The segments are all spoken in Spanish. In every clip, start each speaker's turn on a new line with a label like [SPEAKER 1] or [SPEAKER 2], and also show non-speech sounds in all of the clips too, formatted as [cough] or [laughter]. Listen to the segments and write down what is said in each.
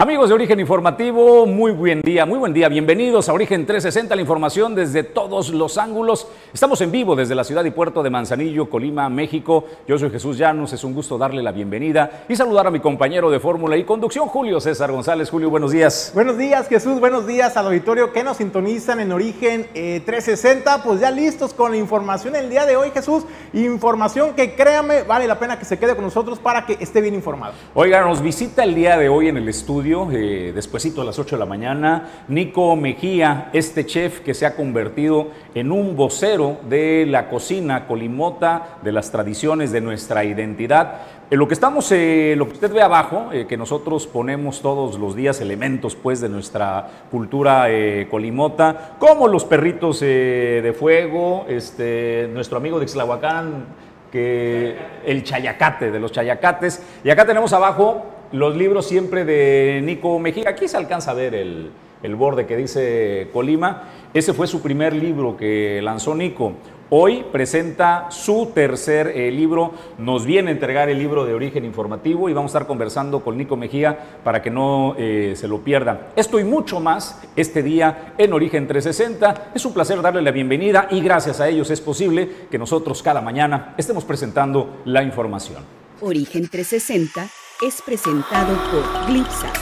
[SPEAKER 1] Amigos de Origen Informativo, muy buen día, muy buen día. Bienvenidos a Origen 360, la información desde todos los ángulos. Estamos en vivo desde la ciudad y puerto de Manzanillo, Colima, México. Yo soy Jesús Llanos, es un gusto darle la bienvenida y saludar a mi compañero de fórmula y conducción, Julio César González. Julio, buenos días.
[SPEAKER 2] Buenos días, Jesús. Buenos días al auditorio que nos sintonizan en Origen 360. Pues ya listos con la información el día de hoy, Jesús. Información que créame, vale la pena que se quede con nosotros para que esté bien informado.
[SPEAKER 1] Oiga, nos visita el día de hoy en el estudio eh, despuesito a las 8 de la mañana, Nico Mejía, este chef que se ha convertido en un vocero de la cocina colimota, de las tradiciones, de nuestra identidad. En lo que estamos, eh, lo que usted ve abajo, eh, que nosotros ponemos todos los días elementos pues de nuestra cultura colimota, como los perritos de fuego, este, nuestro amigo de Ixlahuacán, que el chayacate, de los chayacates. Y acá tenemos abajo los libros siempre de Nico Mejía. Aquí se alcanza a ver el, borde que dice Colima. Ese fue su primer libro que lanzó Nico. Hoy presenta su tercer eh, libro, nos viene a entregar el libro de origen informativo y vamos a estar conversando con Nico Mejía para que no eh, se lo pierda. Esto y mucho más este día en Origen 360. Es un placer darle la bienvenida y gracias a ellos es posible que nosotros cada mañana estemos presentando la información.
[SPEAKER 3] Origen 360 es presentado por Glipsa,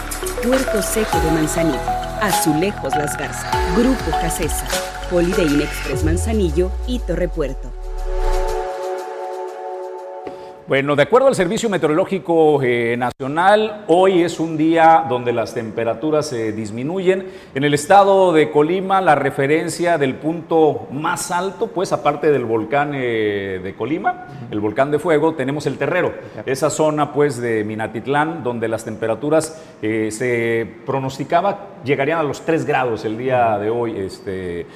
[SPEAKER 3] Puerto Seco de Manzanillo, Azulejos Las Garzas, Grupo Casesa, Holiday Express Manzanillo y Torre Puerto.
[SPEAKER 1] Bueno, de acuerdo al Servicio Meteorológico eh, Nacional, hoy es un día donde las temperaturas se disminuyen. En el estado de Colima, la referencia del punto más alto, pues aparte del volcán eh, de Colima, el volcán de fuego, tenemos el Terrero, esa zona pues de Minatitlán, donde las temperaturas eh, se pronosticaba llegarían a los 3 grados el día de hoy. Este,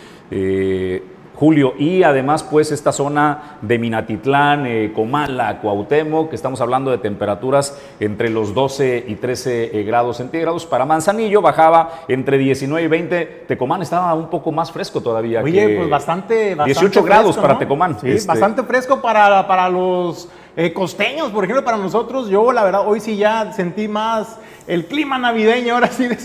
[SPEAKER 1] Julio, y además pues esta zona de Minatitlán, eh, Comala, Cuauhtémoc, que estamos hablando de temperaturas entre los 12 y 13 eh, grados centígrados. Para Manzanillo bajaba entre 19 y 20. Tecomán estaba un poco más fresco todavía.
[SPEAKER 2] Oye, pues bastante,
[SPEAKER 1] 18 grados para Tecomán.
[SPEAKER 2] Sí, este bastante fresco para, para los eh, costeños, por ejemplo, para nosotros. Yo la verdad hoy sí ya sentí más el clima navideño ahora sí de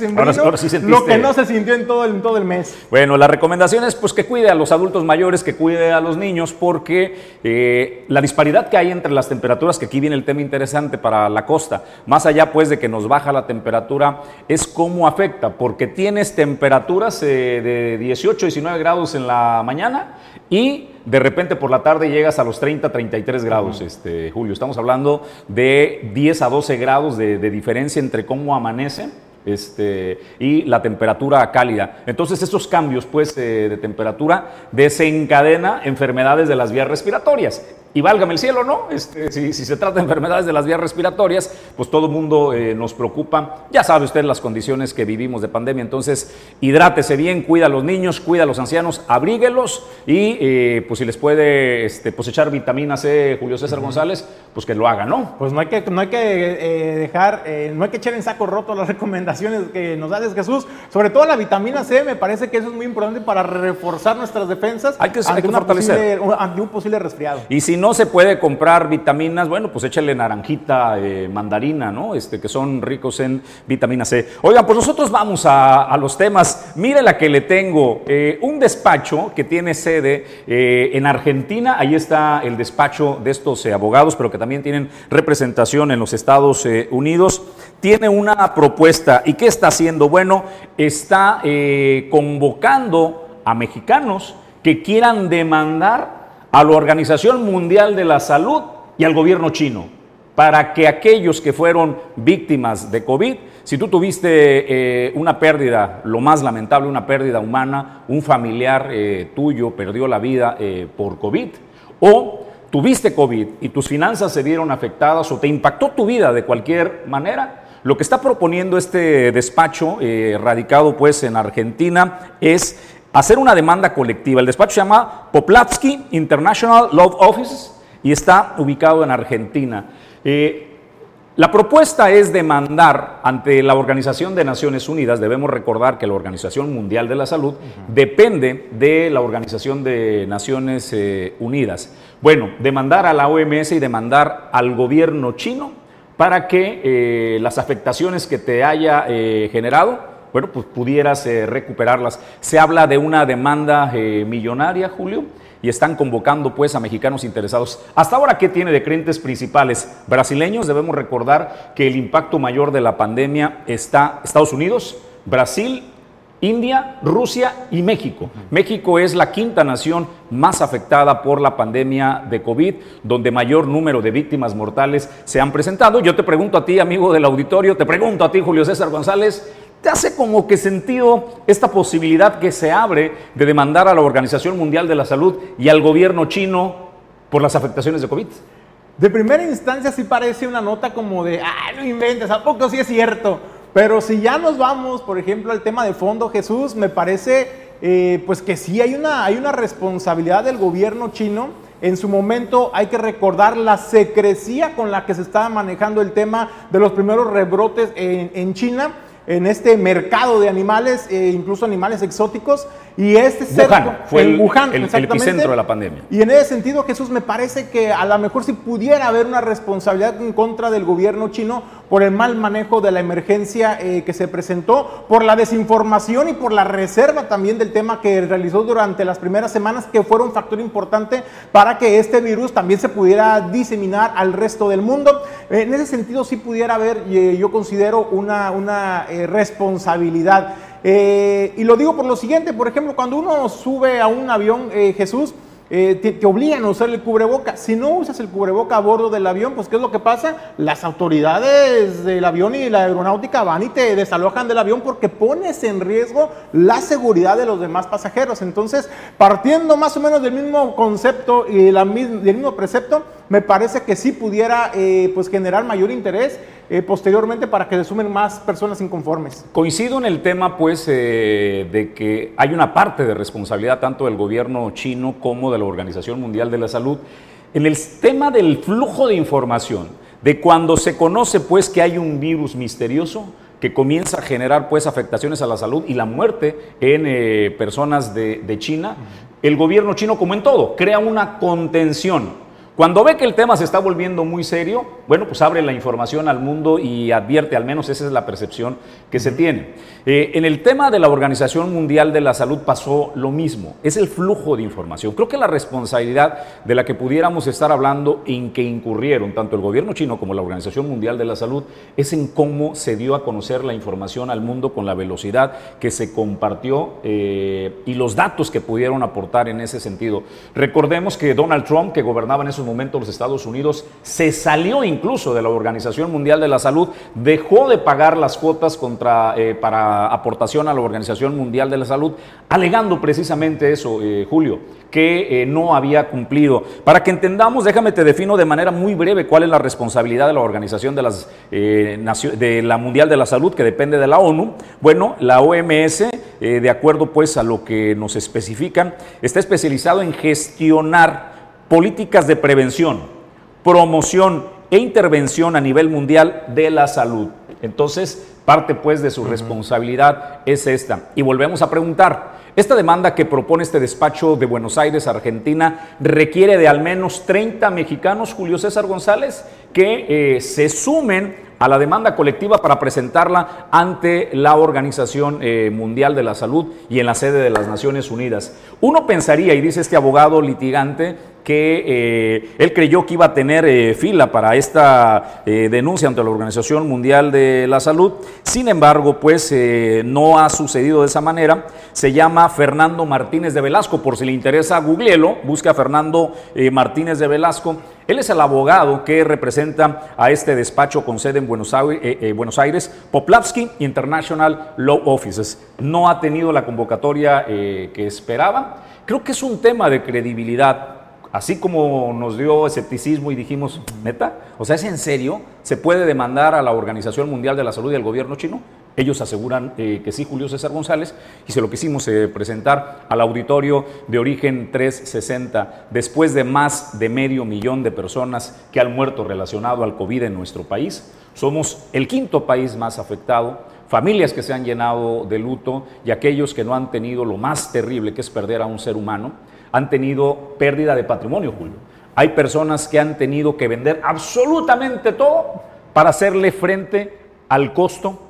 [SPEAKER 2] lo que no se sintió en todo, el, todo el mes.
[SPEAKER 1] Bueno, la recomendación es pues que cuide a los adultos mayores, que cuide a los niños, porque eh, la disparidad que hay entre las temperaturas, que aquí viene el tema interesante para la costa, más allá pues de que nos baja la temperatura, es cómo afecta, porque tienes temperaturas eh, de 18, 19 grados en la mañana y de repente por la tarde llegas a los 30, 33 grados, este, Julio. Estamos hablando de 10 a 12 grados de, diferencia entre cómo amanece este, y la temperatura cálida. Entonces, estos cambios pues, eh, de temperatura desencadena enfermedades de las vías respiratorias y válgame el cielo, ¿no? Este, si, se trata de enfermedades de las vías respiratorias, pues todo el mundo eh, nos preocupa. Ya sabe usted las condiciones que vivimos de pandemia, entonces hidrátese bien, cuida a los niños, cuida a los ancianos, abríguelos y eh, pues si les puede este, pues echar vitamina C, Julio César González, pues que lo haga, ¿no?
[SPEAKER 2] Pues no hay que, no hay que eh, dejar, no hay que echar en saco roto las [laughs] recomendaciones que nos da Jesús, sobre todo la vitamina C, me parece que eso es muy importante para reforzar nuestras defensas
[SPEAKER 1] hay que, ante, fortalecer.
[SPEAKER 2] ante un posible resfriado.
[SPEAKER 1] Y si no no se puede comprar vitaminas, bueno, pues échale naranjita, eh, mandarina, ¿no? Este, que son ricos en vitamina C. Oigan, pues nosotros vamos a, los temas. Mire la que le tengo. Eh, un despacho que tiene sede eh, en Argentina. Ahí está el despacho de estos abogados, pero que también tienen representación en los Estados Unidos. Tiene una propuesta. ¿Y qué está haciendo? Bueno, está convocando a mexicanos que quieran demandar a la Organización Mundial de la Salud y al gobierno chino para que aquellos que fueron víctimas de COVID, si tú tuviste eh, una pérdida, lo más lamentable, una pérdida humana, un familiar eh, tuyo perdió la vida eh, por COVID, o tuviste COVID y tus finanzas se vieron afectadas o te impactó tu vida de cualquier manera, lo que está proponiendo este despacho radicado pues en Argentina es hacer una demanda colectiva. El despacho se llama Poplatsky International Law Office y está ubicado en Argentina. Eh, la propuesta es demandar ante la Organización de Naciones Unidas, debemos recordar que la Organización Mundial de la Salud depende de la Organización de Naciones eh, Unidas. Bueno, demandar a la OMS y demandar al gobierno chino para que eh, las afectaciones que te haya eh, generado, bueno, pues pudieras recuperarlas. Se habla de una demanda millonaria, Julio y están convocando pues a mexicanos interesados. Hasta ahora, ¿qué tiene de clientes principales? Brasileños, debemos recordar que el impacto mayor de la pandemia está Estados Unidos, Brasil, India, Rusia y México. México es la quinta nación más afectada por la pandemia de COVID, donde mayor número de víctimas mortales se han presentado. Yo te pregunto a ti, amigo del auditorio, te pregunto a ti, Julio César González, ¿Te hace como que sentido esta posibilidad que se abre de demandar a la Organización Mundial de la Salud y al gobierno chino por las afectaciones de COVID?
[SPEAKER 2] De primera instancia sí parece una nota como de, ah, no inventes, ¿a poco sí es cierto? Pero si ya nos vamos, por ejemplo, al tema de fondo, Jesús, me parece eh, pues que sí hay una, hay una responsabilidad del gobierno chino. En su momento hay que recordar la secrecía con la que se estaba manejando el tema de los primeros rebrotes en, en China en este mercado de animales, e incluso animales exóticos, y este
[SPEAKER 1] Wuhan, fue el, Wuhan, el, epicentro de la pandemia.
[SPEAKER 2] Y en ese sentido, Jesús, me parece que a lo mejor si pudiera haber una responsabilidad en contra del gobierno chino por el mal manejo de la emergencia eh, que se presentó, por la desinformación y por la reserva también del tema que realizó durante las primeras semanas, que fueron un factor importante para que este virus también se pudiera diseminar al resto del mundo. En ese sentido, sí pudiera haber, eh, yo considero, una, una eh, responsabilidad. Eh, y lo digo por lo siguiente, por ejemplo, cuando uno sube a un avión, eh, Jesús, te, obligan a usar el cubreboca. Si no usas el cubreboca a bordo del avión, pues ¿qué es lo que pasa? Las autoridades del avión y la aeronáutica van y te desalojan del avión porque pones en riesgo la seguridad de los demás pasajeros. Entonces, partiendo más o menos del mismo concepto y la, del mismo precepto, me parece que sí pudiera pues generar mayor interés eh, posteriormente para que se sumen más personas inconformes.
[SPEAKER 1] Coincido en el tema, pues, eh, de que hay una parte de responsabilidad tanto del gobierno chino como de la Organización Mundial de la Salud en el tema del flujo de información, de cuando se conoce, pues, que hay un virus misterioso que comienza a generar, pues, afectaciones a la salud y la muerte en eh, personas de, de China, el gobierno chino, como en todo, crea una contención cuando ve que el tema se está volviendo muy serio, bueno, pues abre la información al mundo y advierte, al menos esa es la percepción que se tiene. Eh, en el tema de la Organización Mundial de la Salud pasó lo mismo, es el flujo de información. Creo que la responsabilidad de la que pudiéramos estar hablando en que incurrieron tanto el gobierno chino como la Organización Mundial de la Salud es en cómo se dio a conocer la información al mundo con la velocidad que se compartió eh, y los datos que pudieron aportar en ese sentido. Recordemos que Donald Trump, que gobernaba en esos momento los Estados Unidos se salió incluso de la Organización Mundial de la Salud, dejó de pagar las cuotas contra, eh, para aportación a la Organización Mundial de la Salud, alegando precisamente eso, eh, Julio, que eh, no había cumplido. Para que entendamos, déjame te defino de manera muy breve cuál es la responsabilidad de la Organización de, la Mundial de la Salud, que depende de la ONU. Bueno, la OMS, de acuerdo pues a lo que nos especifican, está especializado en gestionar políticas de prevención, promoción e intervención a nivel mundial de la salud. Entonces, parte pues de su responsabilidad es esta. Y volvemos a preguntar, esta demanda que propone este despacho de Buenos Aires, Argentina, requiere de al menos 30 mexicanos, Julio César González, que eh, se sumen a la demanda colectiva para presentarla ante la Organización eh, Mundial de la Salud y en la sede de las Naciones Unidas. Uno pensaría, y dice este abogado litigante, que eh, él creyó que iba a tener eh, fila para esta denuncia ante la Organización Mundial de la Salud. Sin embargo, pues no ha sucedido de esa manera. Se llama Fernando Martínez de Velasco, por si le interesa, googleelo, busca a Fernando Martínez de Velasco. Él es el abogado que representa a este despacho con sede en Buenos Aires, eh, eh, Aires Poplavsky International Law Offices. No ha tenido la convocatoria eh, que esperaba. Creo que es un tema de credibilidad. Así como nos dio escepticismo y dijimos, neta, o sea, ¿es en serio? ¿Se puede demandar a la Organización Mundial de la Salud y al gobierno chino? Ellos aseguran eh, que sí, Julio César González, y se lo quisimos eh, presentar al auditorio de origen 360, después de más de medio millón de personas que han muerto relacionado al COVID en nuestro país. Somos el quinto país más afectado, familias que se han llenado de luto y aquellos que no han tenido lo más terrible que es perder a un ser humano, han tenido pérdida de patrimonio, Julio. Hay personas que han tenido que vender absolutamente todo para hacerle frente al costo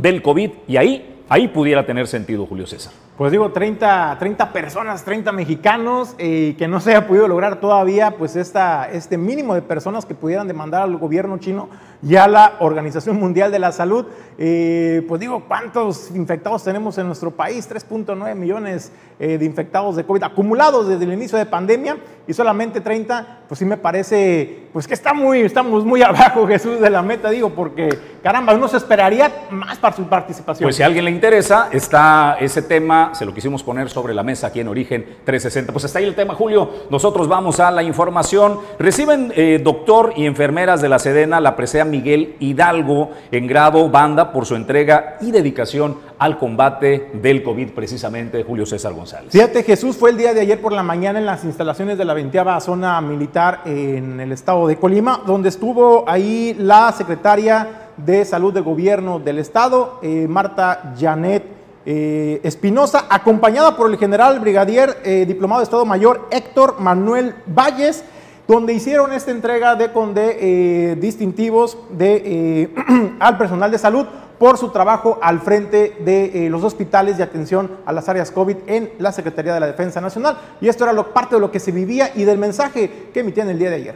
[SPEAKER 1] del COVID y ahí, ahí pudiera tener sentido, Julio César.
[SPEAKER 2] Pues digo, 30, 30 personas, 30 mexicanos, eh, que no se haya podido lograr todavía pues esta, este mínimo de personas que pudieran demandar al gobierno chino y a la Organización Mundial de la Salud. Eh, pues digo, ¿cuántos infectados tenemos en nuestro país? 3.9 millones eh, de infectados de COVID acumulados desde el inicio de pandemia y solamente 30, pues sí me parece, pues que está muy, estamos muy [laughs] abajo Jesús de la meta, digo, porque caramba, uno se esperaría más para su participación.
[SPEAKER 1] Pues si a alguien le interesa, está ese tema, se lo quisimos poner sobre la mesa aquí en Origen 360. Pues está ahí el tema, Julio. Nosotros vamos a la información. Reciben eh, doctor y enfermeras de la Sedena la presea Miguel Hidalgo en grado banda por su entrega y dedicación al combate del COVID, precisamente Julio César González.
[SPEAKER 2] Fíjate, Jesús fue el día de ayer por la mañana en las instalaciones de la 20 zona militar en el estado de Colima, donde estuvo ahí la secretaria de Salud del Gobierno del Estado, eh, Marta Janet eh, Espinosa, acompañada por el general brigadier eh, diplomado de Estado Mayor Héctor Manuel Valles, donde hicieron esta entrega de, de distintivos de, [clears throat] al personal de salud por su trabajo al frente de eh, los hospitales de atención a las áreas COVID en la Secretaría de la Defensa Nacional. Y esto era parte de lo que se vivía y del mensaje que emitían el día de ayer.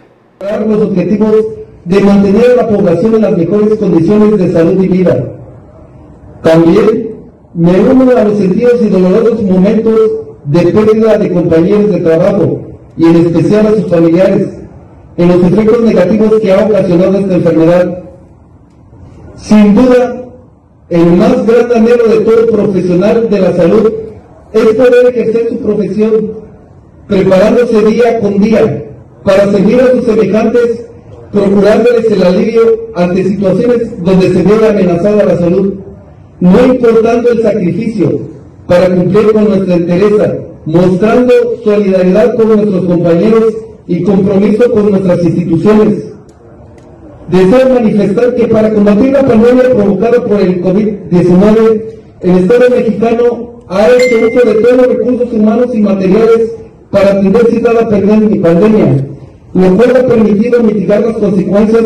[SPEAKER 4] Los objetivos de mantener a la población en las mejores condiciones de salud y vida. También me uno a los sentidos y dolorosos momentos de pérdida de compañeros de trabajo y en especial a sus familiares en los efectos negativos que ha ocasionado esta enfermedad. Sin duda, el más gran anhelo de todo profesional de la salud es poder ejercer su profesión preparándose día con día para servir a sus semejantes, procurándoles el alivio ante situaciones donde se ve amenazada la salud, no importando el sacrificio para cumplir con nuestra entereza, mostrando solidaridad con nuestros compañeros y compromiso con nuestras instituciones Deseo manifestar que para combatir la pandemia provocada por el COVID-19, el Estado mexicano ha hecho uso de todos los recursos humanos y materiales para atender citada pandemia, lo cual ha permitido mitigar las consecuencias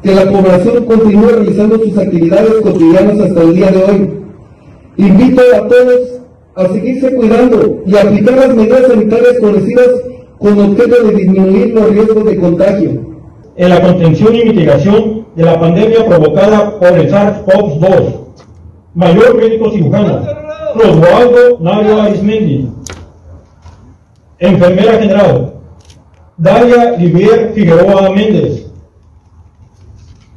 [SPEAKER 4] que la población continúa realizando sus actividades cotidianas hasta el día de hoy. Invito a todos a seguirse cuidando y aplicar las medidas sanitarias conocidas con objeto de disminuir los riesgos de contagio
[SPEAKER 5] en la contención y mitigación de la pandemia provocada por el SARS-CoV-2. Mayor médico cirujano, Roswaldo Nario Arismendi. Enfermera general, Dalia Rivier Figueroa Méndez.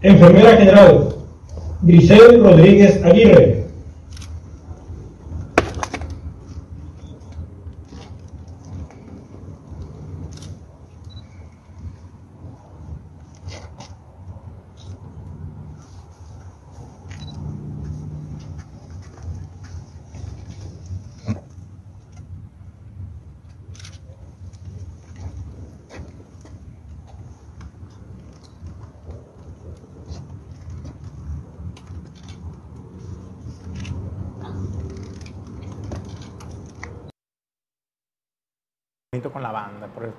[SPEAKER 5] Enfermera general, Grisel Rodríguez Aguirre.
[SPEAKER 2] Con la banda, por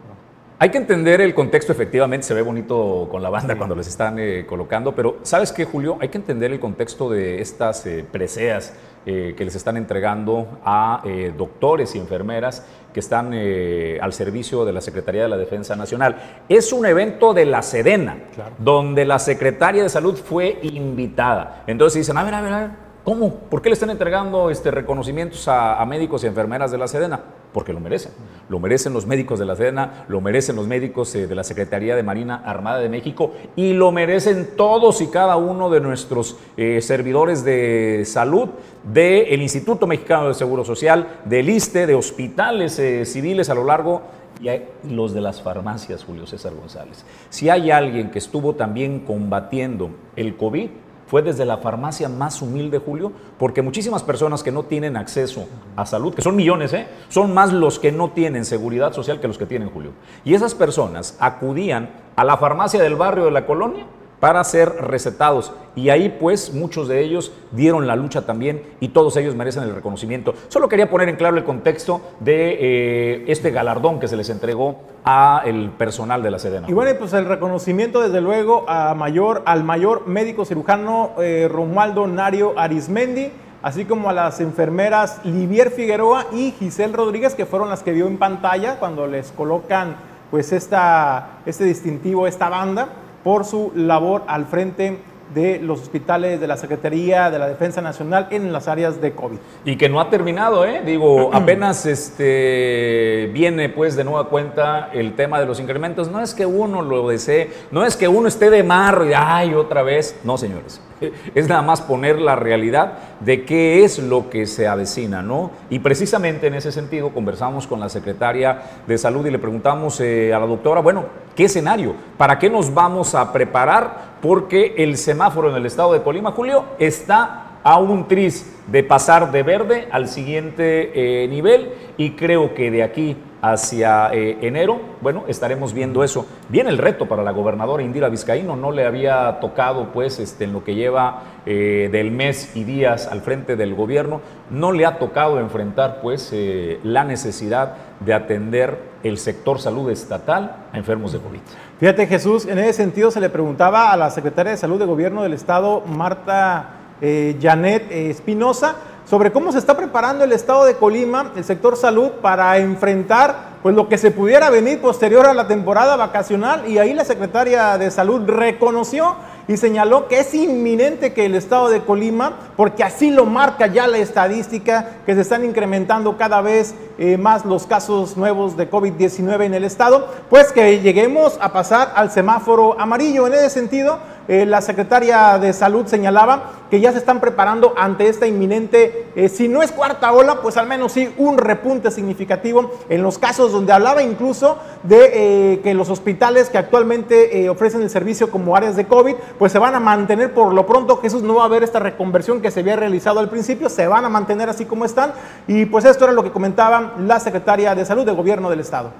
[SPEAKER 1] Hay que entender el contexto, efectivamente se ve bonito con la banda cuando les están eh, colocando, pero ¿sabes qué, Julio? Hay que entender el contexto de estas eh, preseas eh, que les están entregando a doctores y enfermeras que están al servicio de la Secretaría de la Defensa Nacional. Es un evento de la Sedena, donde la Secretaria de Salud fue invitada. Entonces dicen, a ver, a ver, a ver, ¿cómo? ¿Por qué le están entregando este, reconocimientos a médicos y enfermeras de la Sedena? Porque lo merecen. Lo merecen los médicos de la Sedena, lo merecen los médicos eh, de la Secretaría de Marina Armada de México y lo merecen todos y cada uno de nuestros eh, servidores de salud del Instituto Mexicano de Seguro Social, del ISTE, de hospitales eh, civiles a lo largo y los de las farmacias, Julio César González. Si hay alguien que estuvo también combatiendo el COVID, fue desde la farmacia más humilde, Julio, porque muchísimas personas que no tienen acceso a salud, que son millones, ¿eh? son más los que no tienen seguridad social que los que tienen, Julio. Y esas personas acudían a la farmacia del barrio de la colonia para ser recetados. Y ahí pues muchos de ellos dieron la lucha también y todos ellos merecen el reconocimiento. Solo quería poner en claro el contexto de eh, este galardón que se les entregó a el personal de la Sedena.
[SPEAKER 2] Y bueno, pues el reconocimiento desde luego a mayor, al mayor médico cirujano eh, Romualdo Nario Arismendi, así como a las enfermeras Livier Figueroa y Giselle Rodríguez, que fueron las que vio en pantalla cuando les colocan pues esta, este distintivo, esta banda por su labor al frente de los hospitales de la Secretaría de la Defensa Nacional en las áreas de COVID.
[SPEAKER 1] Y que no ha terminado, ¿eh? Digo, [clears throat] apenas este, viene pues de nueva cuenta el tema de los incrementos. No es que uno lo desee, no es que uno esté de mar y ay, otra vez. No, señores. [laughs] Es nada más poner la realidad de qué es lo que se avecina, ¿no? Y precisamente en ese sentido conversamos con la secretaria de Salud y le preguntamos eh, a la doctora, bueno, ¿qué escenario? ¿Para qué nos vamos a preparar? Porque el semáforo en el estado de Colima, Julio, está a un tris de pasar de verde al siguiente eh, nivel y creo que de aquí hacia eh, enero, bueno, estaremos viendo eso. Viene el reto para la gobernadora Indira Vizcaíno, no le había tocado pues este, en lo que lleva eh, del mes y días al frente del gobierno, no le ha tocado enfrentar pues la necesidad de atender el sector salud estatal a enfermos de COVID.
[SPEAKER 2] Fíjate Jesús, en ese sentido se le preguntaba a la secretaria de Salud de Gobierno del Estado, Marta eh, Janet Espinosa, sobre cómo se está preparando el Estado de Colima, el sector salud, para enfrentar pues, lo que se pudiera venir posterior a la temporada vacacional. Y ahí la secretaria de Salud reconoció y señaló que es inminente que el estado de Colima, porque así lo marca ya la estadística, que se están incrementando cada vez eh, más los casos nuevos de COVID-19 en el estado, pues que lleguemos a pasar al semáforo amarillo. En ese sentido, eh, la secretaria de Salud señalaba que ya se están preparando ante esta inminente, eh, si no es cuarta ola, pues al menos sí un repunte significativo en los casos donde hablaba incluso de que los hospitales que actualmente ofrecen el servicio como áreas de COVID, pues se van a mantener por lo pronto, Jesús, no va a haber esta reconversión que se había realizado al principio, se van a mantener así como están. Y pues esto era lo que comentaba la secretaria de Salud del Gobierno del Estado.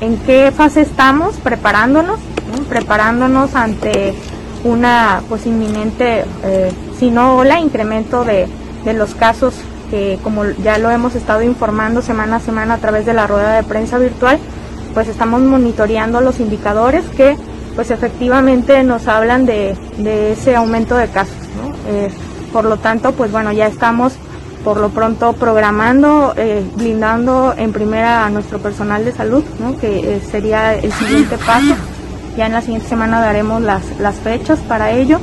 [SPEAKER 6] ¿En qué fase estamos preparándonos? Preparándonos ante una pues inminente, eh, si no ola, incremento de, de los casos que como ya lo hemos estado informando semana a semana a través de la rueda de prensa virtual, pues estamos monitoreando los indicadores que pues efectivamente nos hablan de, ese aumento de casos. Eh, por lo tanto, pues bueno, ya estamos por lo pronto programando, eh, blindando en primera a nuestro personal de salud, que eh, sería el siguiente paso. Ya en la siguiente semana daremos las, fechas para ello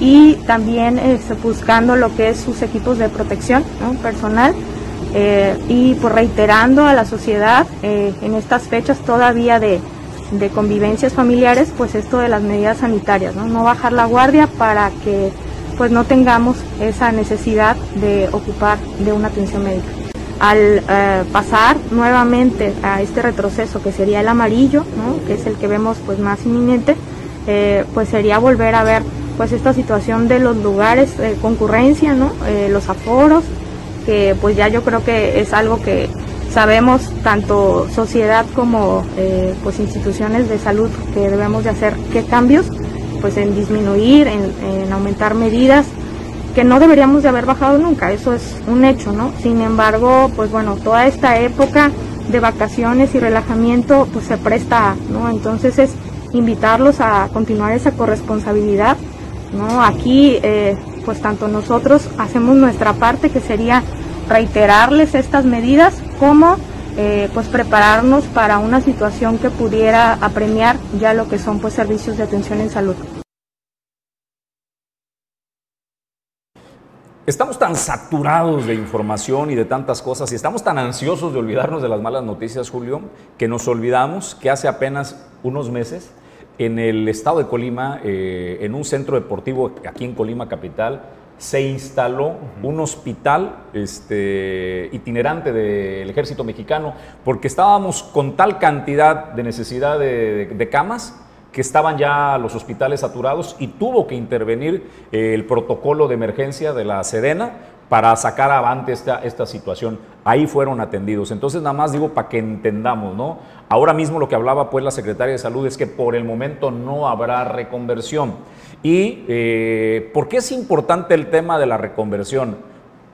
[SPEAKER 6] y también este, buscando lo que es sus equipos de protección personal y pues reiterando a la sociedad en estas fechas todavía de, de convivencias familiares, pues esto de las medidas sanitarias, ¿no? no bajar la guardia para que pues no tengamos esa necesidad de ocupar de una atención médica. Al eh, pasar nuevamente a este retroceso que sería el amarillo, que es el que vemos pues más inminente, eh, pues sería volver a ver pues esta situación de los lugares de concurrencia, ¿no? Eh, los aforos, que pues ya yo creo que es algo que sabemos tanto sociedad como pues instituciones de salud que debemos de hacer qué cambios pues en disminuir en, aumentar medidas que no deberíamos de haber bajado nunca eso es un hecho no sin embargo pues bueno toda esta época de vacaciones y relajamiento pues se presta no entonces es invitarlos a continuar esa corresponsabilidad no aquí eh, pues tanto nosotros hacemos nuestra parte que sería reiterarles estas medidas como eh, pues prepararnos para una situación que pudiera apremiar ya lo que son pues servicios de atención en salud.
[SPEAKER 1] Estamos tan saturados de información y de tantas cosas y estamos tan ansiosos de olvidarnos de las malas noticias, Julio, que nos olvidamos que hace apenas unos meses en el estado de Colima, eh, en un centro deportivo aquí en Colima Capital, se instaló un hospital este, itinerante del ejército mexicano porque estábamos con tal cantidad de necesidad de, camas que estaban ya los hospitales saturados y tuvo que intervenir eh, el protocolo de emergencia de la Sedena para sacar avante esta, esta situación. Ahí fueron atendidos. Entonces, nada más digo para que entendamos, ¿no? Ahora mismo lo que hablaba pues la secretaria de Salud es que por el momento no habrá reconversión. ¿Y eh, por qué es importante el tema de la reconversión?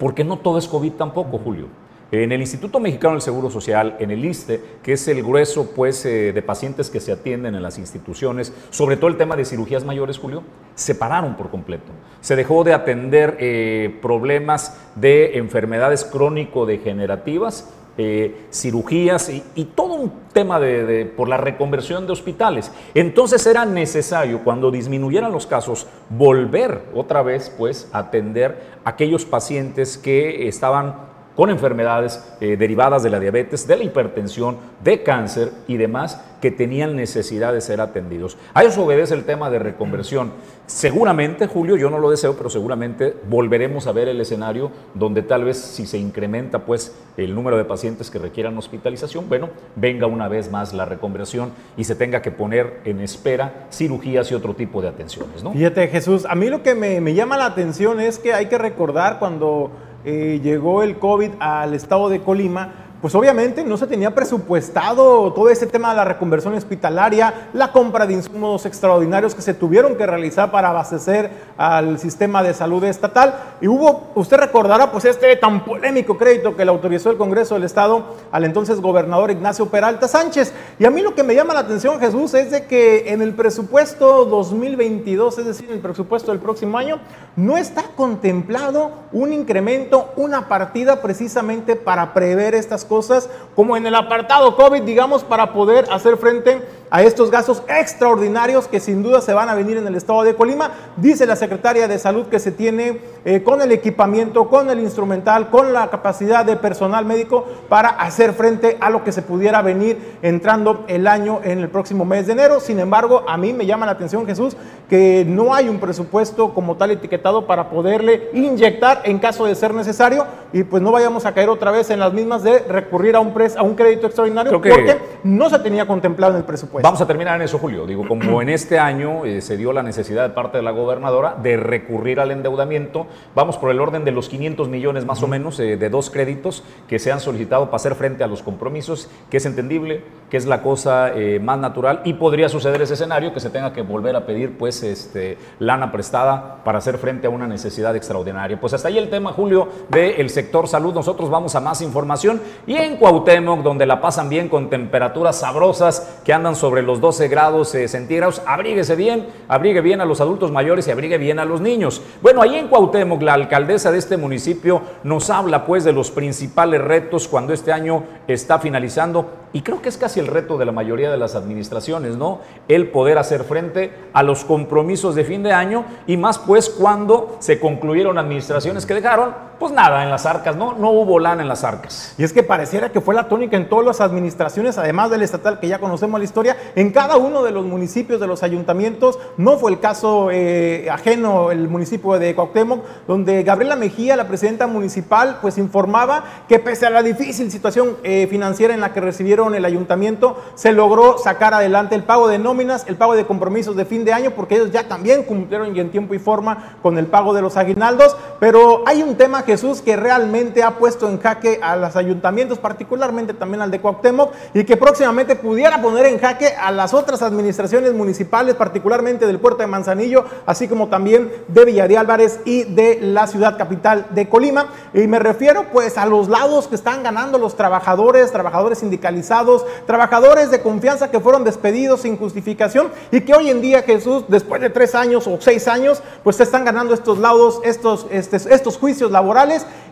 [SPEAKER 1] Porque no todo es COVID tampoco, Julio. En el Instituto Mexicano del Seguro Social, en el ISTE, que es el grueso pues, eh, de pacientes que se atienden en las instituciones, sobre todo el tema de cirugías mayores, Julio, se pararon por completo. Se dejó de atender eh, problemas de enfermedades crónico-degenerativas eh, cirugías y, todo un tema de, por la reconversión de hospitales. Entonces era necesario, cuando disminuyeran los casos, volver otra vez pues, a atender a aquellos pacientes que estaban con enfermedades eh, derivadas de la diabetes, de la hipertensión, de cáncer y demás que tenían necesidad de ser atendidos. A eso obedece el tema de reconversión. Seguramente, Julio, yo no lo deseo, pero seguramente volveremos a ver el escenario donde tal vez si se incrementa pues el número de pacientes que requieran hospitalización, bueno, venga una vez más la reconversión y se tenga que poner en espera cirugías y otro tipo de atenciones.
[SPEAKER 2] Fíjate, Jesús, a mí lo que me llama la atención es que hay que recordar cuando eh, llegó el COVID al estado de Colima, pues obviamente no se tenía presupuestado todo ese tema de la reconversión hospitalaria, la compra de insumos extraordinarios que se tuvieron que realizar para abastecer al sistema de salud estatal. Y hubo, usted recordará, pues este tan polémico crédito que le autorizó el Congreso del Estado al entonces gobernador Ignacio Peralta Sánchez. Y a mí lo que me llama la atención, Jesús, es de que en el presupuesto 2022, es decir, en el presupuesto del próximo año, no está contemplado un incremento, una partida precisamente para prever estas cosas cosas, como en el apartado COVID, digamos, para poder hacer frente a estos gastos extraordinarios que sin duda se van a venir en el estado de Colima. Dice la secretaria de Salud que se tiene eh, con el equipamiento, con el instrumental, con la capacidad de personal médico para hacer frente a lo que se pudiera venir entrando el año en el próximo mes de enero. Sin embargo, a mí me llama la atención, Jesús, que no hay un presupuesto como tal etiquetado para poderle inyectar en caso de ser necesario y pues no vayamos a caer otra vez en las mismas de recurrir a un, a un crédito extraordinario porque no se tenía contemplado en el presupuesto.
[SPEAKER 1] Vamos a terminar en eso, Julio. Digo, como en este año eh, se dio la necesidad de parte de la gobernadora de recurrir al endeudamiento, vamos por el orden de los 500 millones más o menos eh, de dos créditos que se han solicitado para hacer frente a los compromisos, que es entendible, que es la cosa eh, más natural y podría suceder ese escenario que se tenga que volver a pedir pues este, lana prestada para hacer frente a una necesidad extraordinaria. Pues hasta ahí el tema, Julio, del sector salud. Nosotros vamos a más información y en Cuauhtémoc, donde la pasan bien con temperaturas sabrosas que andan sobre sobre los 12 grados eh, centígrados, abríguese bien, abrigue bien a los adultos mayores y abrigue bien a los niños. Bueno, ahí en Cuauhtémoc, la alcaldesa de este municipio nos habla pues de los principales retos cuando este año está finalizando y creo que es casi el reto de la mayoría de las administraciones, ¿no? El poder hacer frente a los compromisos de fin de año y más pues cuando se concluyeron administraciones que dejaron, pues nada, en las arcas, ¿no? No hubo lana en las arcas.
[SPEAKER 2] Y es que pareciera que fue la tónica en todas las administraciones, además del estatal que ya conocemos la historia, en cada uno de los municipios, de los ayuntamientos, no fue el caso eh, ajeno el municipio de Cuauhtémoc, donde Gabriela Mejía, la presidenta municipal, pues informaba que pese a la difícil situación eh, financiera en la que recibieron el ayuntamiento, se logró sacar adelante el pago de nóminas, el pago de compromisos de fin de año, porque ellos ya también cumplieron y en tiempo y forma con el pago de los aguinaldos. Pero hay un tema, Jesús, que realmente ha puesto en jaque a los ayuntamientos, particularmente también al de Cuauhtémoc, y que próximamente pudiera poner en jaque a las otras administraciones municipales, particularmente del puerto de Manzanillo, así como también de Villa de Álvarez y de la ciudad capital de Colima. Y me refiero pues a los lados que están ganando los trabajadores, trabajadores sindicalizados trabajadores de confianza que fueron despedidos sin justificación y que hoy en día Jesús, después de tres años o seis años, pues están ganando estos laudos, estos, este, estos juicios laborales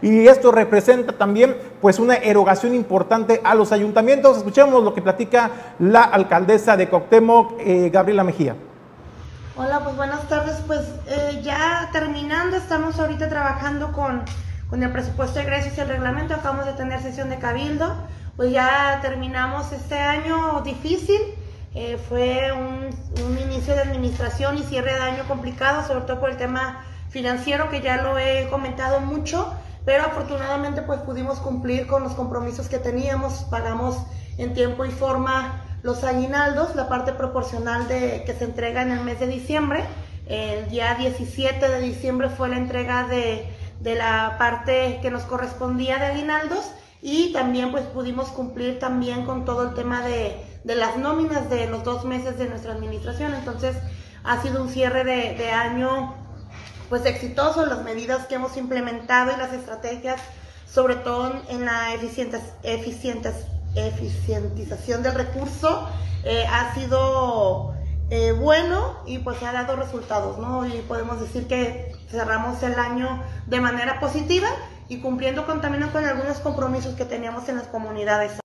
[SPEAKER 2] y esto representa también pues una erogación importante a los ayuntamientos. Escuchemos lo que platica la alcaldesa de Coctemoc, eh, Gabriela Mejía.
[SPEAKER 7] Hola, pues buenas tardes. Pues eh, ya terminando, estamos ahorita trabajando con, con el presupuesto de egresos y el reglamento. Acabamos de tener sesión de cabildo pues ya terminamos este año difícil. Eh, fue un, inicio de administración y cierre de año complicado, sobre todo por el tema financiero, que ya lo he comentado mucho, pero afortunadamente pues pudimos cumplir con los compromisos que teníamos, pagamos en tiempo y forma los aguinaldos, la parte proporcional de, que se entrega en el mes de diciembre. El día 17 de diciembre fue la entrega de, de la parte que nos correspondía de aguinaldos y también pues pudimos cumplir también con todo el tema de, de las nóminas de los dos meses de nuestra administración. Entonces ha sido un cierre de, de año pues exitoso, las medidas que hemos implementado y las estrategias, sobre todo en la eficientes, eficientización del recurso, eh, ha sido eh, bueno y pues ha dado resultados, ¿no? Y podemos decir que cerramos el año de manera positiva y cumpliendo con, con algunos compromisos que teníamos en las comunidades.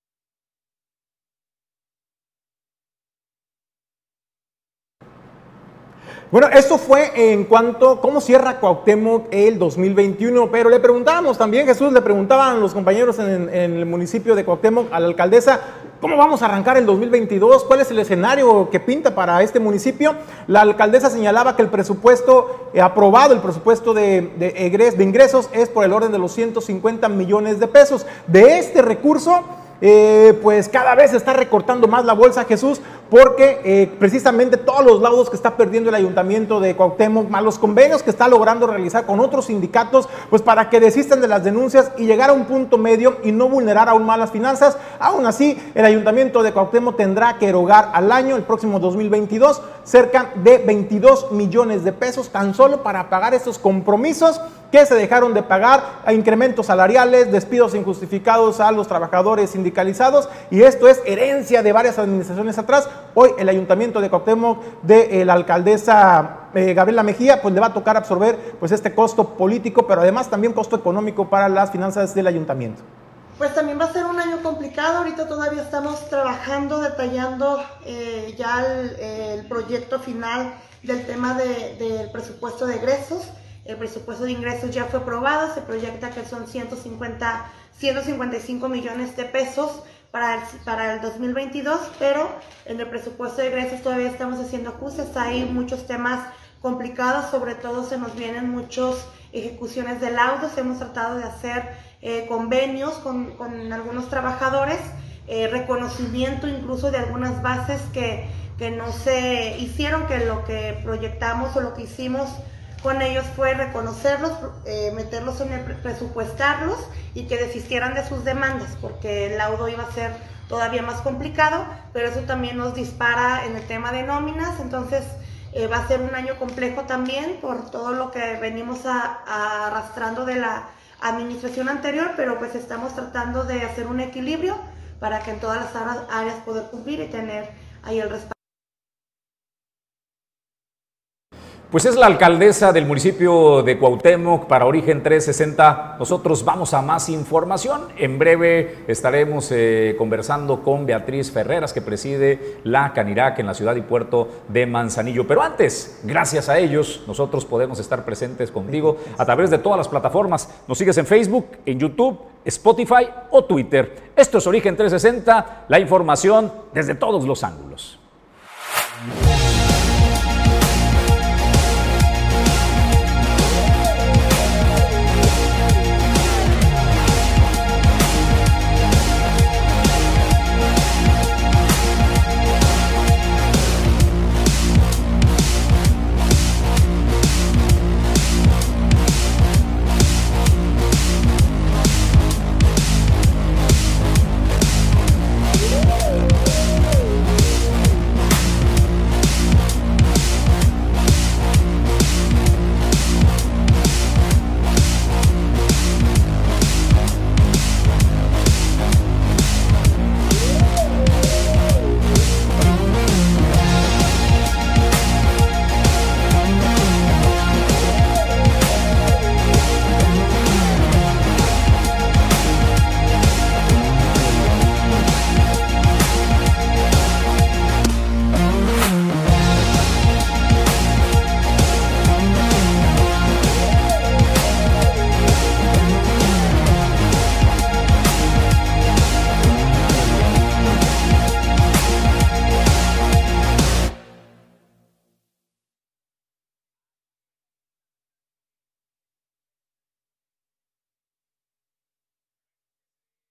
[SPEAKER 2] Bueno, esto fue en cuanto cómo cierra Cuauhtémoc el 2021, pero le preguntábamos también, Jesús, le preguntaban los compañeros en, en, el municipio de Cuauhtémoc a la alcaldesa, ¿cómo vamos a arrancar el 2022? ¿Cuál es el escenario que pinta para este municipio? La alcaldesa señalaba que el presupuesto eh, aprobado, el presupuesto de, de, de ingresos es por el orden de los 150 millones de pesos. De este recurso eh, pues cada vez está recortando más la bolsa Jesús porque eh, precisamente todos los laudos que está perdiendo el ayuntamiento de Cuauhtémoc, más los convenios que está logrando realizar con otros sindicatos, pues para que desistan de las denuncias y llegar a un punto medio y no vulnerar aún más las finanzas. Aún así, el ayuntamiento de Cuauhtémoc tendrá que erogar al año, el próximo 2022, cerca de 22 millones de pesos tan solo para pagar estos compromisos que se dejaron de pagar a incrementos salariales, despidos injustificados a los trabajadores sindicalizados y esto es herencia de varias administraciones atrás. Hoy el ayuntamiento de Cuauhtémoc de eh, la alcaldesa eh, Gabriela Mejía pues le va a tocar absorber pues este costo político, pero además también costo económico para las finanzas del ayuntamiento.
[SPEAKER 7] Pues también va a ser un año complicado, ahorita todavía estamos trabajando, detallando eh, ya el, proyecto final del tema de, del presupuesto de egresos. El presupuesto de ingresos ya fue aprobado, se proyecta que son 150, 155 millones de pesos para el, para el 2022, pero en el presupuesto de ingresos todavía estamos haciendo ajustes, hay muchos temas complicados, sobre todo se nos vienen muchas ejecuciones de laudos, hemos tratado de hacer eh, convenios con, con, algunos trabajadores, eh, reconocimiento incluso de algunas bases que, que no se hicieron, que lo que proyectamos o lo que hicimos con ellos fue reconocerlos, eh, meterlos en el presupuestarlos y que desistieran de sus demandas, porque el laudo iba a ser todavía más complicado, pero eso también nos dispara en el tema de nóminas, entonces eh, va a ser un año complejo también por todo lo que venimos a, arrastrando de la administración anterior, pero pues estamos tratando de hacer un equilibrio para que en todas las áreas poder cumplir y tener ahí el respaldo.
[SPEAKER 1] Pues es la alcaldesa del municipio de Cuauhtémoc para Origen 360. Nosotros vamos a más información. En breve estaremos eh, conversando con Beatriz Ferreras, que preside la Canirac en la ciudad y puerto de Manzanillo. Pero antes, gracias a ellos, nosotros podemos estar presentes contigo a través de todas las plataformas. Nos sigues en Facebook, en YouTube, Spotify o Twitter. Esto es Origen 360, la información desde todos los ángulos.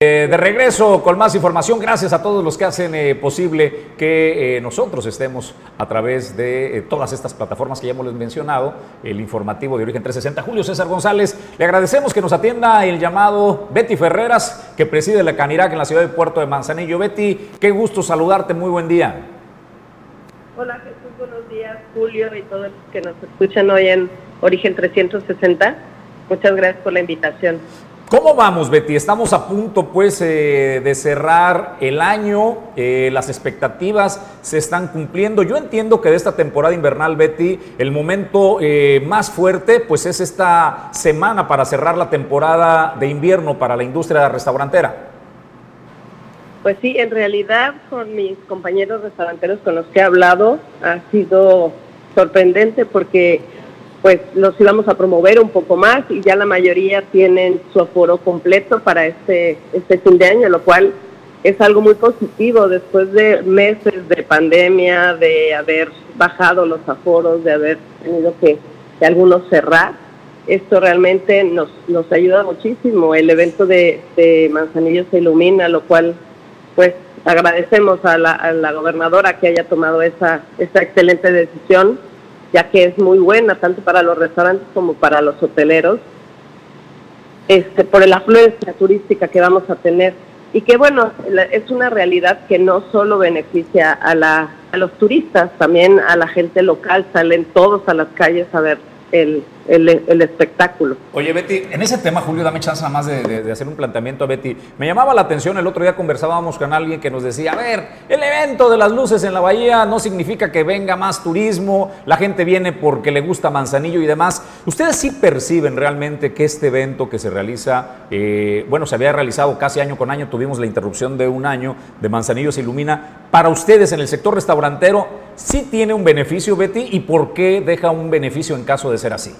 [SPEAKER 1] Eh, de regreso con más información, gracias a todos los que hacen eh, posible que eh, nosotros estemos a través de todas estas plataformas que ya hemos mencionado, el informativo de Origen 360. Julio César González, le agradecemos que nos atienda el llamado Betty Ferreras, que preside la Canirac en la ciudad de Puerto de Manzanillo. Betty, qué gusto saludarte, muy buen día.
[SPEAKER 8] Hola Jesús, buenos días Julio y todos los que nos escuchan hoy en Origen 360. Muchas gracias por la invitación.
[SPEAKER 1] ¿Cómo vamos, Betty? Estamos a punto, pues, eh, de cerrar el año. Eh, las expectativas se están cumpliendo. Yo entiendo que de esta temporada invernal, Betty, el momento eh, más fuerte, pues, es esta semana para cerrar la temporada de invierno para la industria restaurantera.
[SPEAKER 8] Pues sí, en realidad, con mis compañeros restauranteros con los que he hablado, ha sido sorprendente porque pues los íbamos a promover un poco más y ya la mayoría tienen su aforo completo para este, este fin de año, lo cual es algo muy positivo después de meses de pandemia, de haber bajado los aforos, de haber tenido que, algunos cerrar. Esto realmente nos, nos ayuda muchísimo. El evento de, de Manzanillo se ilumina, lo cual pues agradecemos a la, a la gobernadora que haya tomado esa, esa excelente decisión ya que es muy buena tanto para los restaurantes como para los hoteleros, este, por la afluencia turística que vamos a tener. Y que bueno, es una realidad que no solo beneficia a, la, a los turistas, también a la gente local, salen todos a las calles a ver el, espectáculo.
[SPEAKER 1] Oye, Betty, en ese tema, Julio, dame chance nada más de, hacer un planteamiento a Betty. Me llamaba la atención, el otro día conversábamos con alguien que nos decía, a ver, el evento de las luces en la bahía no significa que venga más turismo, la gente viene porque le gusta Manzanillo y demás. ¿Ustedes sí perciben realmente que este evento que se realiza, eh, bueno, se había realizado casi año con año, tuvimos la interrupción de un año de Manzanillo se ilumina, para ustedes en el sector restaurantero, sí tiene un beneficio, Betty, y por qué deja un beneficio en caso de ser así?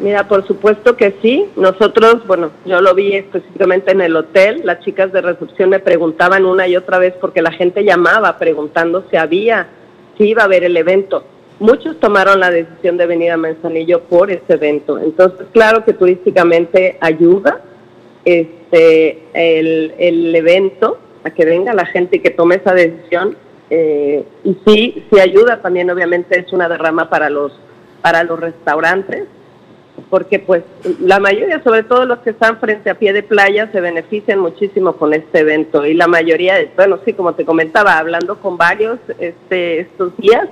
[SPEAKER 8] Mira, por supuesto que sí. Nosotros, bueno, yo lo vi específicamente en el hotel. Las chicas de recepción me preguntaban una y otra vez porque la gente llamaba preguntando si había, si iba a haber el evento. Muchos tomaron la decisión de venir a Manzanillo por ese evento. Entonces, claro que turísticamente ayuda este el, el evento a que venga la gente y que tome esa decisión. Eh, y sí, sí ayuda también, obviamente es una derrama para los para los restaurantes porque pues la mayoría, sobre todo los que están frente a pie de playa, se benefician muchísimo con este evento. Y la mayoría, bueno, sí, como te comentaba, hablando con varios este, estos días,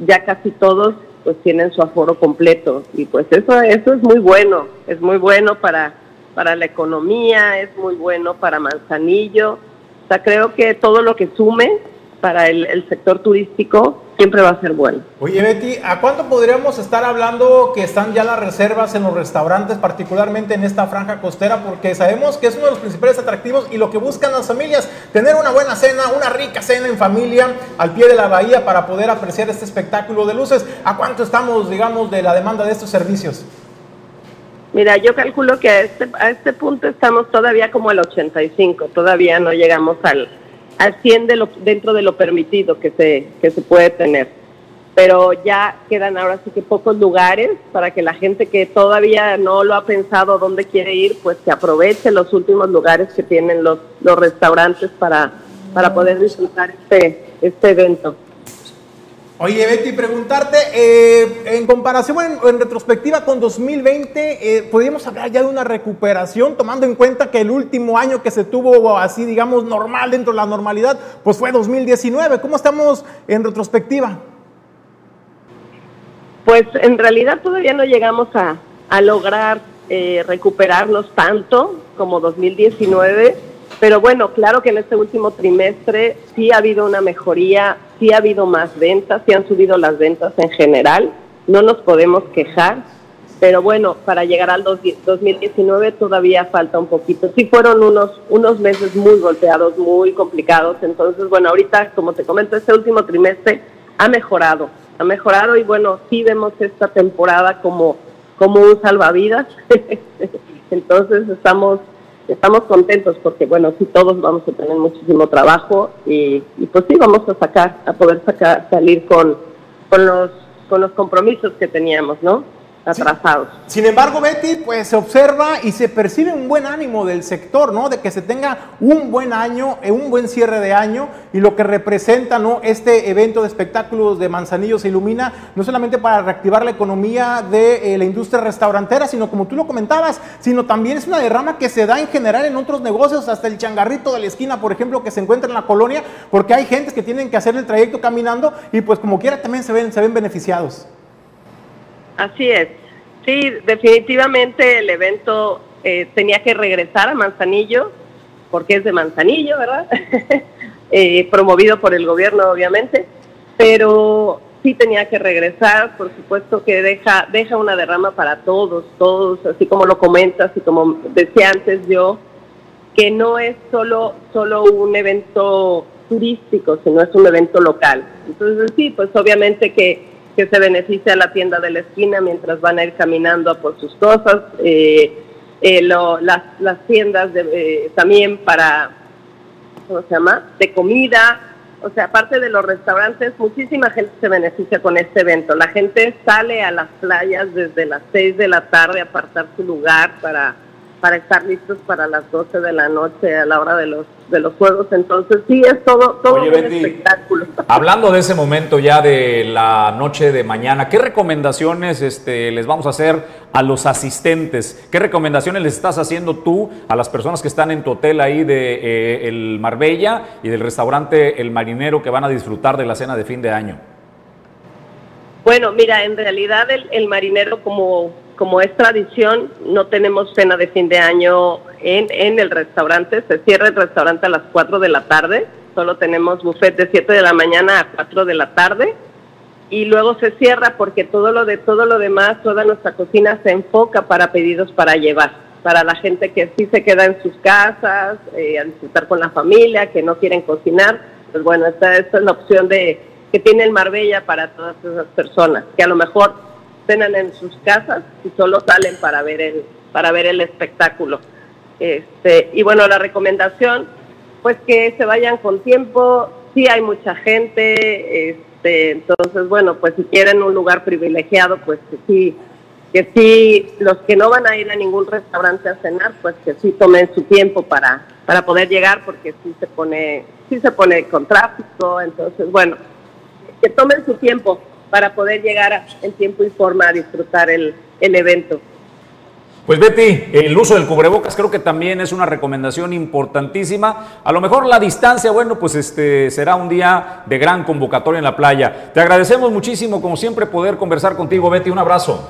[SPEAKER 8] ya casi todos pues tienen su aforo completo. Y pues eso, eso es muy bueno, es muy bueno para, para la economía, es muy bueno para Manzanillo, o sea, creo que todo lo que sume para el sector turístico siempre va a ser bueno.
[SPEAKER 2] Oye, Betty, ¿a cuánto podríamos estar hablando que están ya las reservas en los restaurantes, particularmente en esta franja costera? Porque sabemos que es uno de los principales atractivos y lo que buscan las familias, tener una buena cena, una rica cena en familia al pie de la bahía para poder apreciar este espectáculo de luces. ¿A cuánto estamos, digamos, de la demanda de estos servicios?
[SPEAKER 8] Mira, yo calculo que a este, a este punto estamos todavía como el 85, todavía no llegamos al, al 100 de lo, dentro de lo permitido que se, que se puede tener. Pero ya quedan ahora sí que pocos lugares para que la gente que todavía no lo ha pensado dónde quiere ir, pues que aproveche los últimos lugares que tienen los, los restaurantes para, para poder disfrutar este, este evento.
[SPEAKER 2] Oye, Betty, preguntarte, eh, en comparación, en, retrospectiva con 2020, eh, ¿podríamos hablar ya de una recuperación, tomando en cuenta que el último año que se tuvo así, digamos, normal dentro de la normalidad, pues fue 2019? ¿Cómo estamos en retrospectiva?
[SPEAKER 8] Pues en realidad todavía no llegamos a, lograr eh, recuperarnos tanto como 2019 pero bueno, claro que en este último trimestre sí ha habido una mejoría, sí ha habido más ventas, sí han subido las ventas en general, no nos podemos quejar, pero bueno, para llegar al 2019 todavía falta un poquito. Sí fueron unos, unos meses muy golpeados, muy complicados, entonces bueno, ahorita como te comento, este último trimestre ha mejorado, ha mejorado y bueno, sí vemos esta temporada como, como un salvavidas, [laughs] entonces estamos estamos contentos porque, bueno, sí, todos vamos a tener muchísimo trabajo y, pues sí, vamos a sacar, a poder sacar, salir con, con, los, con los compromisos que teníamos, ¿no? Atrasados.
[SPEAKER 2] Sin embargo, Betty, pues se observa y se percibe un buen ánimo del sector, ¿no? De que se tenga un buen año, eh, un buen cierre de año y lo que representa, ¿no? Este evento de espectáculos de Manzanillo se ilumina no solamente para reactivar la economía de eh, la industria restaurantera, sino como tú lo comentabas, sino también es una derrama que se da en general en otros negocios, hasta el changarrito de la esquina, por ejemplo, que se encuentra en la colonia, porque hay gente que tienen que hacer el trayecto caminando y pues como quiera también se ven, se ven beneficiados.
[SPEAKER 8] Así es. Sí, definitivamente el evento eh, tenía que regresar a Manzanillo, porque es de Manzanillo, ¿verdad? [laughs] Eh, promovido por el gobierno, obviamente, pero sí tenía que regresar, por supuesto que deja, deja una derrama para todos, todos, así como lo comentas y como decía antes yo, que no es solo, solo un evento turístico, sino es un evento local. Entonces sí, pues obviamente que que se beneficia la tienda de la esquina mientras van a ir caminando por sus cosas, eh, eh, las, las, tiendas de, eh, también para, ¿cómo se llama?, de comida, o sea, aparte de los restaurantes, muchísima gente se beneficia con este evento. La gente sale a las playas desde las 6 de la tarde a apartar su lugar para para estar listos para las 12 de la noche a la hora de los de los juegos. Entonces sí es todo todo un espectáculo. [laughs]
[SPEAKER 1] Hablando de ese momento ya de la noche de mañana, ¿qué recomendaciones este, les vamos a hacer a los asistentes? ¿Qué recomendaciones les estás haciendo tú a las personas que están en tu hotel ahí de eh, el Marbella y del restaurante El Marinero que van a disfrutar de la cena de fin de año?
[SPEAKER 8] Bueno, mira, en realidad el, el marinero como como es tradición, no tenemos cena de fin de año en, el restaurante. Se cierra el restaurante a las 4 de la tarde. Solo tenemos buffet de 7 de la mañana a 4 de la tarde. Y luego se cierra porque todo lo de todo lo demás, toda nuestra cocina se enfoca para pedidos para llevar, para la gente que sí se queda en sus casas, eh, a disfrutar con la familia, que no quieren cocinar. Pues bueno, esta, esta es la opción de que tiene el Marbella para todas esas personas, que a lo mejor cenan en sus casas y solo salen para ver el, para ver el espectáculo. Este, y bueno, la recomendación, pues que se vayan con tiempo, sí hay mucha gente, este, entonces bueno, pues si quieren un lugar privilegiado, pues que sí, que sí, los que no van a ir a ningún restaurante a cenar, pues que sí tomen su tiempo para, para poder llegar, porque sí se pone, sí se pone con tráfico, entonces bueno, que tomen su tiempo para poder llegar en tiempo y forma a disfrutar el, el evento.
[SPEAKER 1] Pues Betty, el uso del cubrebocas creo que también es una recomendación importantísima. A lo mejor la distancia, bueno, pues este será un día de gran convocatoria en la playa. Te agradecemos muchísimo, como siempre, poder conversar contigo, Betty. Un abrazo.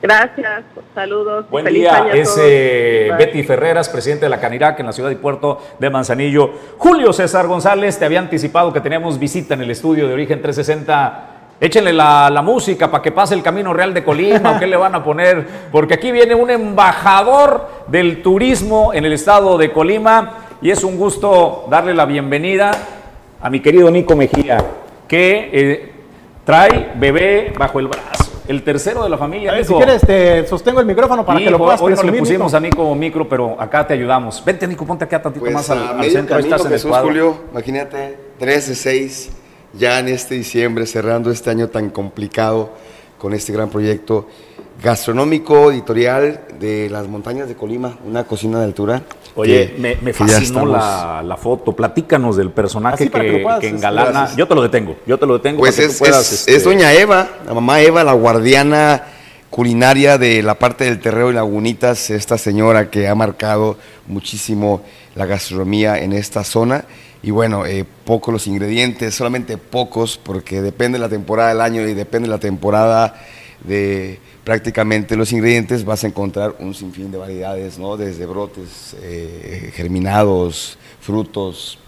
[SPEAKER 8] Gracias, saludos.
[SPEAKER 1] Buen día, es eh, Betty Ferreras, presidente de la Canirac en la ciudad y puerto de Manzanillo. Julio César González, te había anticipado que tenemos visita en el estudio de Origen 360 Échenle la, música para que pase el Camino Real de Colima, o qué le van a poner, porque aquí viene un embajador del turismo en el estado de Colima y es un gusto darle la bienvenida a mi querido Nico Mejía, que eh, trae bebé bajo el brazo. El tercero de la familia.
[SPEAKER 2] Nico. Si quieres, te sostengo el micrófono para que lo puedas
[SPEAKER 1] Hoy no le pusimos a Nico micro, pero acá te ayudamos. Vente, Nico, ponte acá tantito
[SPEAKER 9] pues
[SPEAKER 1] más al,
[SPEAKER 9] al centro. Ahí estás en Jesús, Julio, imagínate, 3 de 6 ya en este diciembre, cerrando este año tan complicado con este gran proyecto gastronómico, editorial de las montañas de Colima, una cocina de altura.
[SPEAKER 1] Oye, me, me fascinó la, foto. Platícanos del personaje que, que, engalana. Yo te lo detengo, yo te lo detengo.
[SPEAKER 9] Pues es, este es, doña Eva, la mamá Eva, la guardiana culinaria de la parte del Terreo y Lagunitas, esta señora que ha marcado muchísimo la gastronomía en esta zona y bueno, eh, pocos los ingredientes, solamente pocos, porque depende de la temporada del año y depende de la temporada de prácticamente los ingredientes, vas a encontrar un sinfín de variedades, ¿no? Desde brotes eh, germinados, frutos,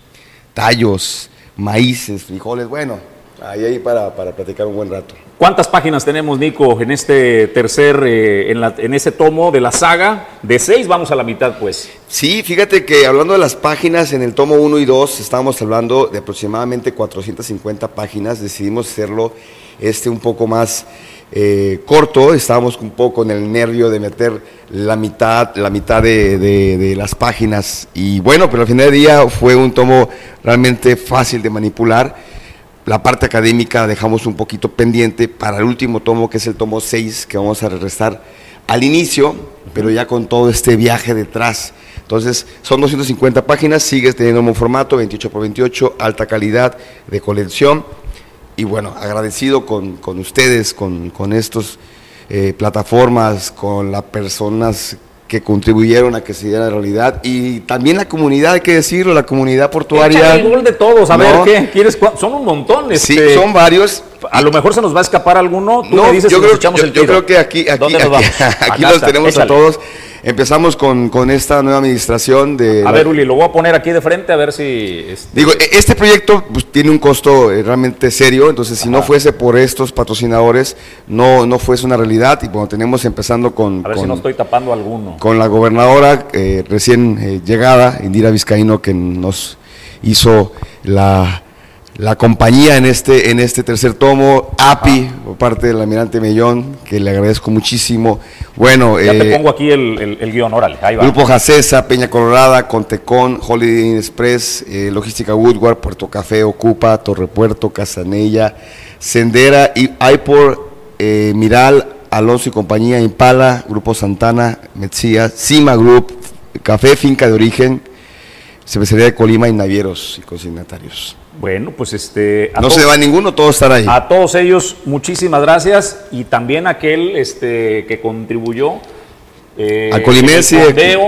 [SPEAKER 9] tallos, maíces, frijoles, bueno, ahí ahí para, para platicar un buen rato.
[SPEAKER 1] ¿Cuántas páginas tenemos, Nico, en este tercer, eh, en, en, ese tomo de la saga? De seis vamos a la mitad, pues.
[SPEAKER 9] Sí, fíjate que hablando de las páginas, en el tomo 1 y 2 estábamos hablando de aproximadamente 450 páginas. Decidimos hacerlo este un poco más eh, corto. Estábamos un poco en el nervio de meter la mitad, la mitad de, de, de las páginas. Y bueno, pero al final del día fue un tomo realmente fácil de manipular la parte académica dejamos un poquito pendiente para el último tomo, que es el tomo 6, que vamos a regresar al inicio, pero ya con todo este viaje detrás. Entonces, son 250 páginas, sigues teniendo un formato, 28 por 28, alta calidad de colección. Y bueno, agradecido con, con ustedes, con, con estos eh, plataformas, con las personas que contribuyeron a que se diera realidad y también la comunidad, hay que decirlo, la comunidad portuaria.
[SPEAKER 1] El gol de todos, a ver, ¿qué? ¿Quieres son un montón.
[SPEAKER 9] Sí,
[SPEAKER 1] este,
[SPEAKER 9] son varios.
[SPEAKER 1] A lo mejor se nos va a escapar alguno. Tú
[SPEAKER 9] No,
[SPEAKER 1] me dices
[SPEAKER 9] yo,
[SPEAKER 1] nos
[SPEAKER 9] creo,
[SPEAKER 1] echamos
[SPEAKER 9] yo-
[SPEAKER 1] el
[SPEAKER 9] yo
[SPEAKER 1] tiro.
[SPEAKER 9] creo que aquí, aquí, [laughs] los tenemos
[SPEAKER 1] échale.
[SPEAKER 9] a todos. Empezamos con, con esta nueva administración de...
[SPEAKER 1] A ver, Uli, lo voy a poner aquí de frente a ver si... este,
[SPEAKER 9] Digo, e- este proyecto pues, tiene un costo eh, realmente serio, entonces si no fuese por estos patrocinadores, no, no fuese una realidad. Y bueno, tenemos empezando con,
[SPEAKER 1] a ver si no estoy tapando alguno.
[SPEAKER 9] con la gobernadora eh, recién eh, llegada, Indira Vizcaíno, que nos hizo la, la compañía en este, en este tercer tomo, API, por parte del almirante Mellón, que le agradezco muchísimo. Bueno,
[SPEAKER 1] Ya te
[SPEAKER 9] eh,
[SPEAKER 1] pongo aquí el, el- el guion, órale, ahí va.
[SPEAKER 9] Grupo Jacesa, Peña Colorada, Contecón, Holiday Inn Express, eh, Logística Woodward, Puerto Café, Ocupa, Torre Puerto, Casanella, Sendera, y eh, Miral, Alonso y compañía, Impala, Grupo Santana, Metzía, Cima Group, Café Finca de Origen, Cervecería de Colima y Navieros y consignatarios.
[SPEAKER 1] Bueno, pues este... a
[SPEAKER 9] No
[SPEAKER 1] todos-
[SPEAKER 9] se va ninguno, todos están ahí.
[SPEAKER 1] A todos ellos, muchísimas gracias. Y también aquel este, que contribuyó. Eh,
[SPEAKER 9] Al colimense,
[SPEAKER 1] en el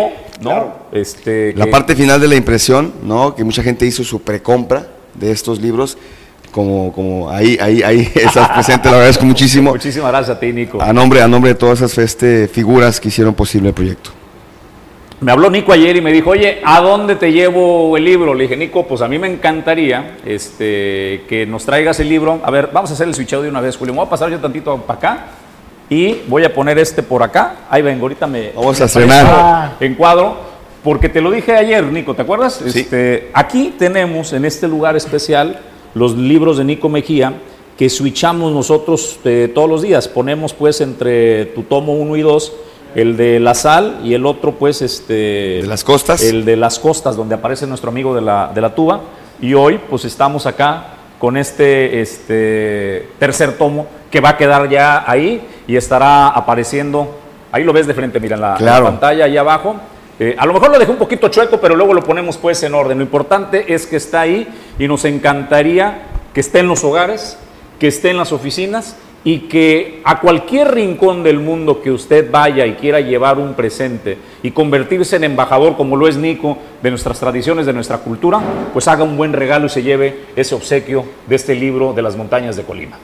[SPEAKER 1] ¿no? Este,
[SPEAKER 9] La
[SPEAKER 1] que-
[SPEAKER 9] parte final de la impresión, ¿no? Que mucha gente hizo su precompra de estos libros. Como, como ahí, ahí, ahí [laughs] estás presente, lo agradezco muchísimo. [laughs]
[SPEAKER 1] Muchísimas gracias a ti, Nico.
[SPEAKER 9] A nombre, a nombre de todas esas este, figuras que hicieron posible el proyecto.
[SPEAKER 1] Me habló Nico ayer y me dijo, oye, ¿a dónde te llevo el libro? Le dije, Nico, pues a mí me encantaría este, que nos traigas el libro. A ver, vamos a hacer el switcheo de una vez, Julio. Me voy a pasar yo tantito para acá y voy a poner este por acá. Ahí vengo, ahorita me...
[SPEAKER 9] Vamos
[SPEAKER 1] me
[SPEAKER 9] a
[SPEAKER 1] aparezco En cuadro, porque te lo dije ayer, Nico, ¿te acuerdas? Este, aquí tenemos, en este lugar especial, los libros de Nico Mejía que switchamos nosotros eh, todos los días. Ponemos pues entre tu tomo 1 y 2 el de la sal y el otro pues este...
[SPEAKER 9] De las costas.
[SPEAKER 1] El de las costas, donde aparece nuestro amigo de la, de la tuba. Y hoy pues estamos acá con este, este tercer tomo que va a quedar ya ahí y estará apareciendo, ahí lo ves de frente, mira en la, en la
[SPEAKER 9] Claro.
[SPEAKER 1] pantalla, ahí abajo. Eh, a lo mejor lo dejé un poquito chueco, pero luego lo ponemos pues en orden. Lo importante es que está ahí y nos encantaría que esté en los hogares, que esté en las oficinas y que a cualquier rincón del mundo que usted vaya y quiera llevar un presente y convertirse en embajador, como lo es Nico, de nuestras tradiciones, de nuestra cultura, pues haga un buen regalo y se lleve ese obsequio de este libro de las montañas de Colima.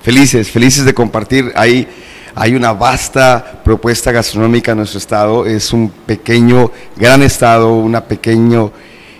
[SPEAKER 9] Felices, felices de compartir. Hay, hay una vasta propuesta gastronómica en nuestro estado. Es un pequeño, gran estado, un pequeño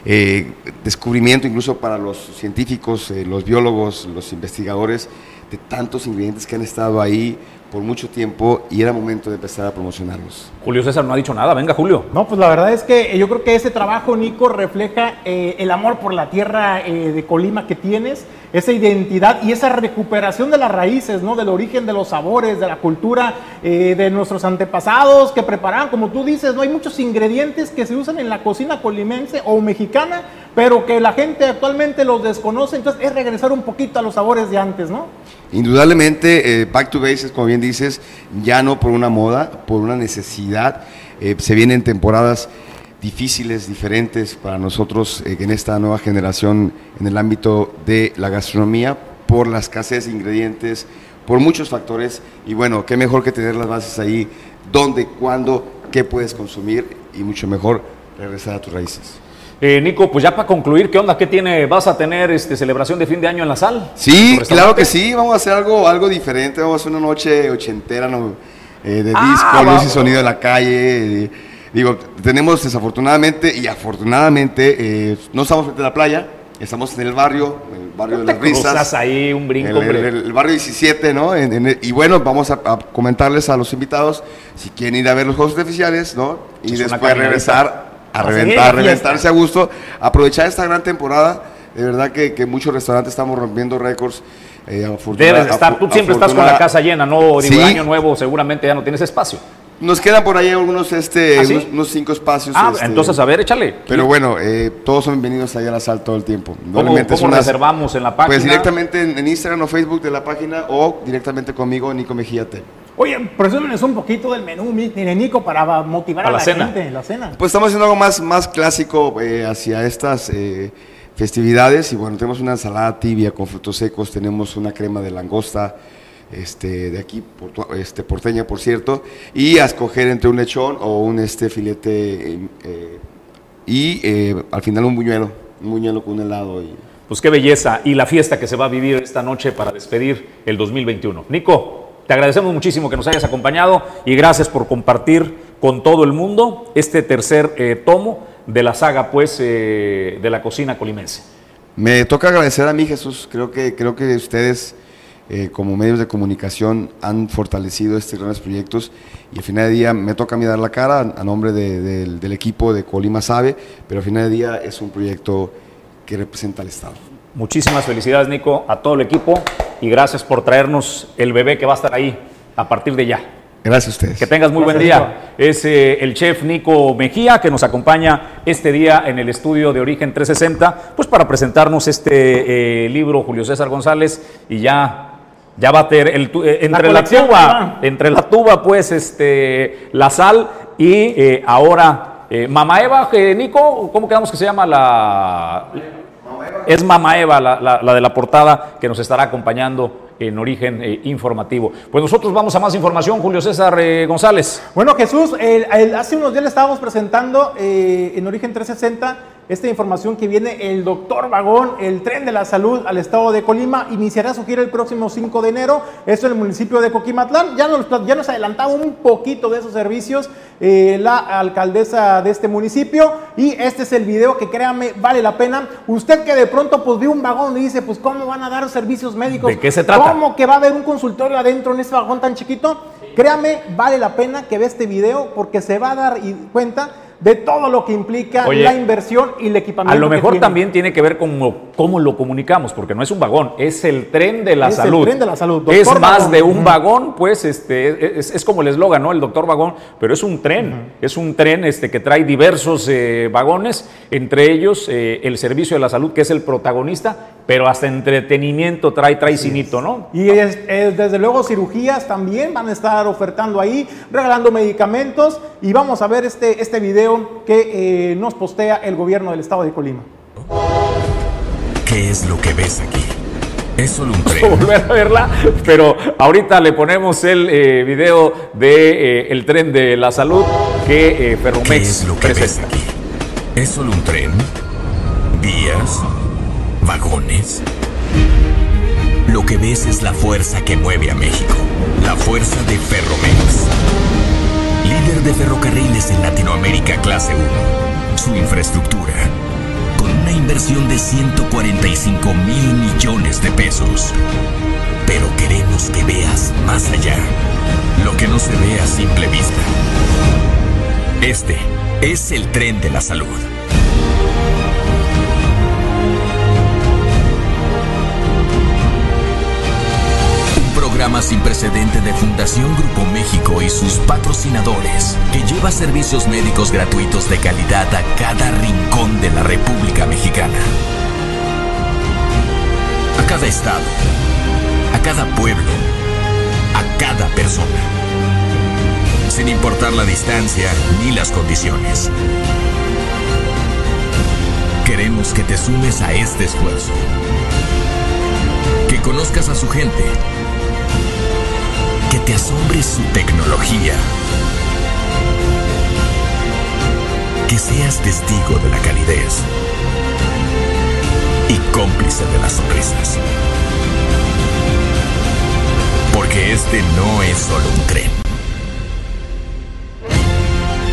[SPEAKER 9] eh, descubrimiento incluso para los científicos, eh, los biólogos, los investigadores, de tantos ingredientes que han estado ahí por mucho tiempo y era momento de empezar a promocionarlos.
[SPEAKER 1] Julio César no ha dicho nada, venga Julio.
[SPEAKER 2] No, pues la verdad es que yo creo que ese trabajo, Nico, refleja eh, el amor por la tierra eh, de Colima que tienes, esa identidad y esa recuperación de las raíces, ¿no? Del origen de los sabores, de la cultura eh, de nuestros antepasados que preparaban, como tú dices, no hay muchos ingredientes que se usan en la cocina colimense o mexicana, pero que la gente actualmente los desconoce, entonces es regresar un poquito a los sabores de antes, ¿no?
[SPEAKER 9] Indudablemente, eh, Back to Basics, como bien dices, ya no por una moda, por una necesidad. Eh, se vienen temporadas difíciles, diferentes para nosotros eh, en esta nueva generación en el ámbito de la gastronomía, por la escasez de ingredientes, por muchos factores. Y bueno, qué mejor que tener las bases ahí, dónde, cuándo, qué puedes consumir y mucho mejor regresar a tus raíces.
[SPEAKER 1] Eh, Nico, pues ya para concluir, ¿qué onda? ¿Qué tiene? ¿Vas a tener este, celebración de fin de año en la sal?
[SPEAKER 9] Sí,
[SPEAKER 1] ¿En
[SPEAKER 9] claro que sí, vamos a hacer algo, algo diferente, vamos a hacer una noche ochentera ¿no? Eh, de
[SPEAKER 1] Ah,
[SPEAKER 9] disco, luz y sonido de la calle. eh, digo, tenemos desafortunadamente y afortunadamente, eh, no estamos frente a la playa, estamos en el barrio, el barrio de las risas.
[SPEAKER 1] ahí un brinco,
[SPEAKER 9] el, el- el barrio 17, ¿no? En- en y bueno, vamos a, a comentarles a los invitados si quieren ir a ver los juegos oficiales, ¿no? Y
[SPEAKER 1] Es
[SPEAKER 9] después regresar a
[SPEAKER 2] A
[SPEAKER 9] reventar,
[SPEAKER 2] fiesta.
[SPEAKER 9] reventarse a gusto, aprovechar esta gran temporada. De verdad que, que muchos restaurantes estamos rompiendo récords. eh,
[SPEAKER 1] Debes de estar, tú siempre estás con la casa llena, ¿no? Digo,
[SPEAKER 9] Sí.
[SPEAKER 1] el año nuevo seguramente ya no tienes espacio.
[SPEAKER 9] Nos quedan por ahí algunos, este,
[SPEAKER 1] ¿Ah, sí?
[SPEAKER 9] unos, unos cinco espacios.
[SPEAKER 1] Ah,
[SPEAKER 9] este,
[SPEAKER 1] entonces, a ver, échale.
[SPEAKER 9] Pero bueno, eh, todos son bienvenidos allá a la sal todo el tiempo.
[SPEAKER 1] ¿Cómo,
[SPEAKER 9] Normalmente es
[SPEAKER 1] cómo
[SPEAKER 9] unas-
[SPEAKER 1] reservamos en la página?
[SPEAKER 9] Pues directamente en, en Instagram o Facebook de la página o directamente conmigo, Nico Mejía T.
[SPEAKER 2] Oye, presúmenos un poquito del menú, mi Nico, para motivar a,
[SPEAKER 1] A la
[SPEAKER 2] la,
[SPEAKER 1] cena.
[SPEAKER 2] gente, la cena.
[SPEAKER 9] Pues estamos haciendo algo más, más clásico eh, hacia estas eh, festividades y bueno, tenemos una ensalada tibia con frutos secos, tenemos una crema de langosta, este, de aquí, este, porteña por cierto, y a escoger entre un lechón o un este, filete eh, eh, y eh, al final un buñuelo, un buñuelo con un helado. Y,
[SPEAKER 1] Pues qué belleza y la fiesta que se va a vivir esta noche para despedir el 2021. Nico, te agradecemos muchísimo que nos hayas acompañado y gracias por compartir con todo el mundo este tercer eh, tomo de la saga, pues, de la cocina colimense.
[SPEAKER 9] Me toca agradecer a mí, Jesús. Creo que, creo que ustedes, eh, como medios de comunicación, han fortalecido estos grandes proyectos y al final del día me toca a mí dar la cara a, a nombre de- del- del equipo de Colima Sabe, pero al final del día es un proyecto que representa al Estado.
[SPEAKER 1] Muchísimas felicidades, Nico, a todo el equipo y gracias por traernos el bebé que va a estar ahí a partir de ya.
[SPEAKER 9] Gracias a ustedes.
[SPEAKER 1] Que tengas muy buen día. Es eh, el chef Nico Mejía que nos acompaña este día en el estudio de Origen 360, pues para presentarnos este eh, libro Julio César González y ya, ya va a tener el, eh, entre la, tuba, entre la tuba pues este la sal y eh, ahora eh, Mama Eva, Nico, ¿cómo quedamos que se llama la es Mama Eva, la, la- la de la portada, que nos estará acompañando en origen eh, informativo. Pues nosotros vamos a más información, Julio César González.
[SPEAKER 2] Bueno, Jesús, el- el- hace unos días le estábamos presentando en Origen 360 esta información que viene el doctor Vagón, el tren de la salud al estado de Colima, iniciará su gira el próximo 5 de enero, esto en el municipio de Coquimatlán. Ya nos, ya nos adelantaba un poquito de esos servicios eh, la alcaldesa de este municipio y este es el video que créanme vale la pena. Usted que de pronto pues vio un vagón y dice, pues ¿cómo van a dar servicios médicos?
[SPEAKER 1] ¿De qué se trata?
[SPEAKER 2] ¿Cómo que va a haber un consultorio adentro en este vagón tan chiquito? Créame, vale la pena que vea este video porque se va a dar cuenta de todo lo que implica
[SPEAKER 1] Oye,
[SPEAKER 2] la inversión y el equipamiento.
[SPEAKER 1] A lo mejor
[SPEAKER 2] tiene.
[SPEAKER 1] también tiene que ver con lo- cómo lo comunicamos, porque no es un vagón, es el tren de la
[SPEAKER 2] Es el
[SPEAKER 1] salud.
[SPEAKER 2] tren de la salud,
[SPEAKER 1] Es
[SPEAKER 2] doctor
[SPEAKER 1] más
[SPEAKER 2] vagón.
[SPEAKER 1] de un vagón, pues este, es, es como el eslogan, ¿no? El doctor vagón, pero es un tren, es un tren este, que trae diversos eh, vagones, entre ellos eh, el servicio de la salud, que es el protagonista, pero hasta entretenimiento trae, trae cinito, ¿no?
[SPEAKER 2] Y es- es, desde luego cirugías también van a estar ofertando ahí, regalando medicamentos y vamos a ver este, este video que eh, nos postea el gobierno del estado de Colima.
[SPEAKER 10] ¿Qué es lo que ves aquí? Es solo un tren. [laughs]
[SPEAKER 1] volver a verla, pero ahorita le ponemos el eh, video de eh, el tren de la salud que eh, Ferromex
[SPEAKER 10] ¿Qué es lo que ves
[SPEAKER 1] presenta.
[SPEAKER 10] aquí? ¿Es solo un tren? ¿Vías? ¿Vagones? Lo que ves es la fuerza que mueve a México. La fuerza de Ferromex. De ferrocarriles en Latinoamérica clase 1. Su infraestructura. Con una inversión de 145 mil millones de pesos. Pero queremos que veas más allá. Lo que no se ve a simple vista. Este es el tren de la salud. Programa sin precedente de Fundación Grupo México y sus patrocinadores, que lleva servicios médicos gratuitos de calidad a cada rincón de la República Mexicana. A cada estado, a cada pueblo, a cada persona. Sin importar la distancia ni las condiciones. Queremos que te sumes a este esfuerzo. Que conozcas a su gente. Su tecnología. Que seas testigo de la calidez. Y cómplice de las sonrisas. Porque este no es solo un tren.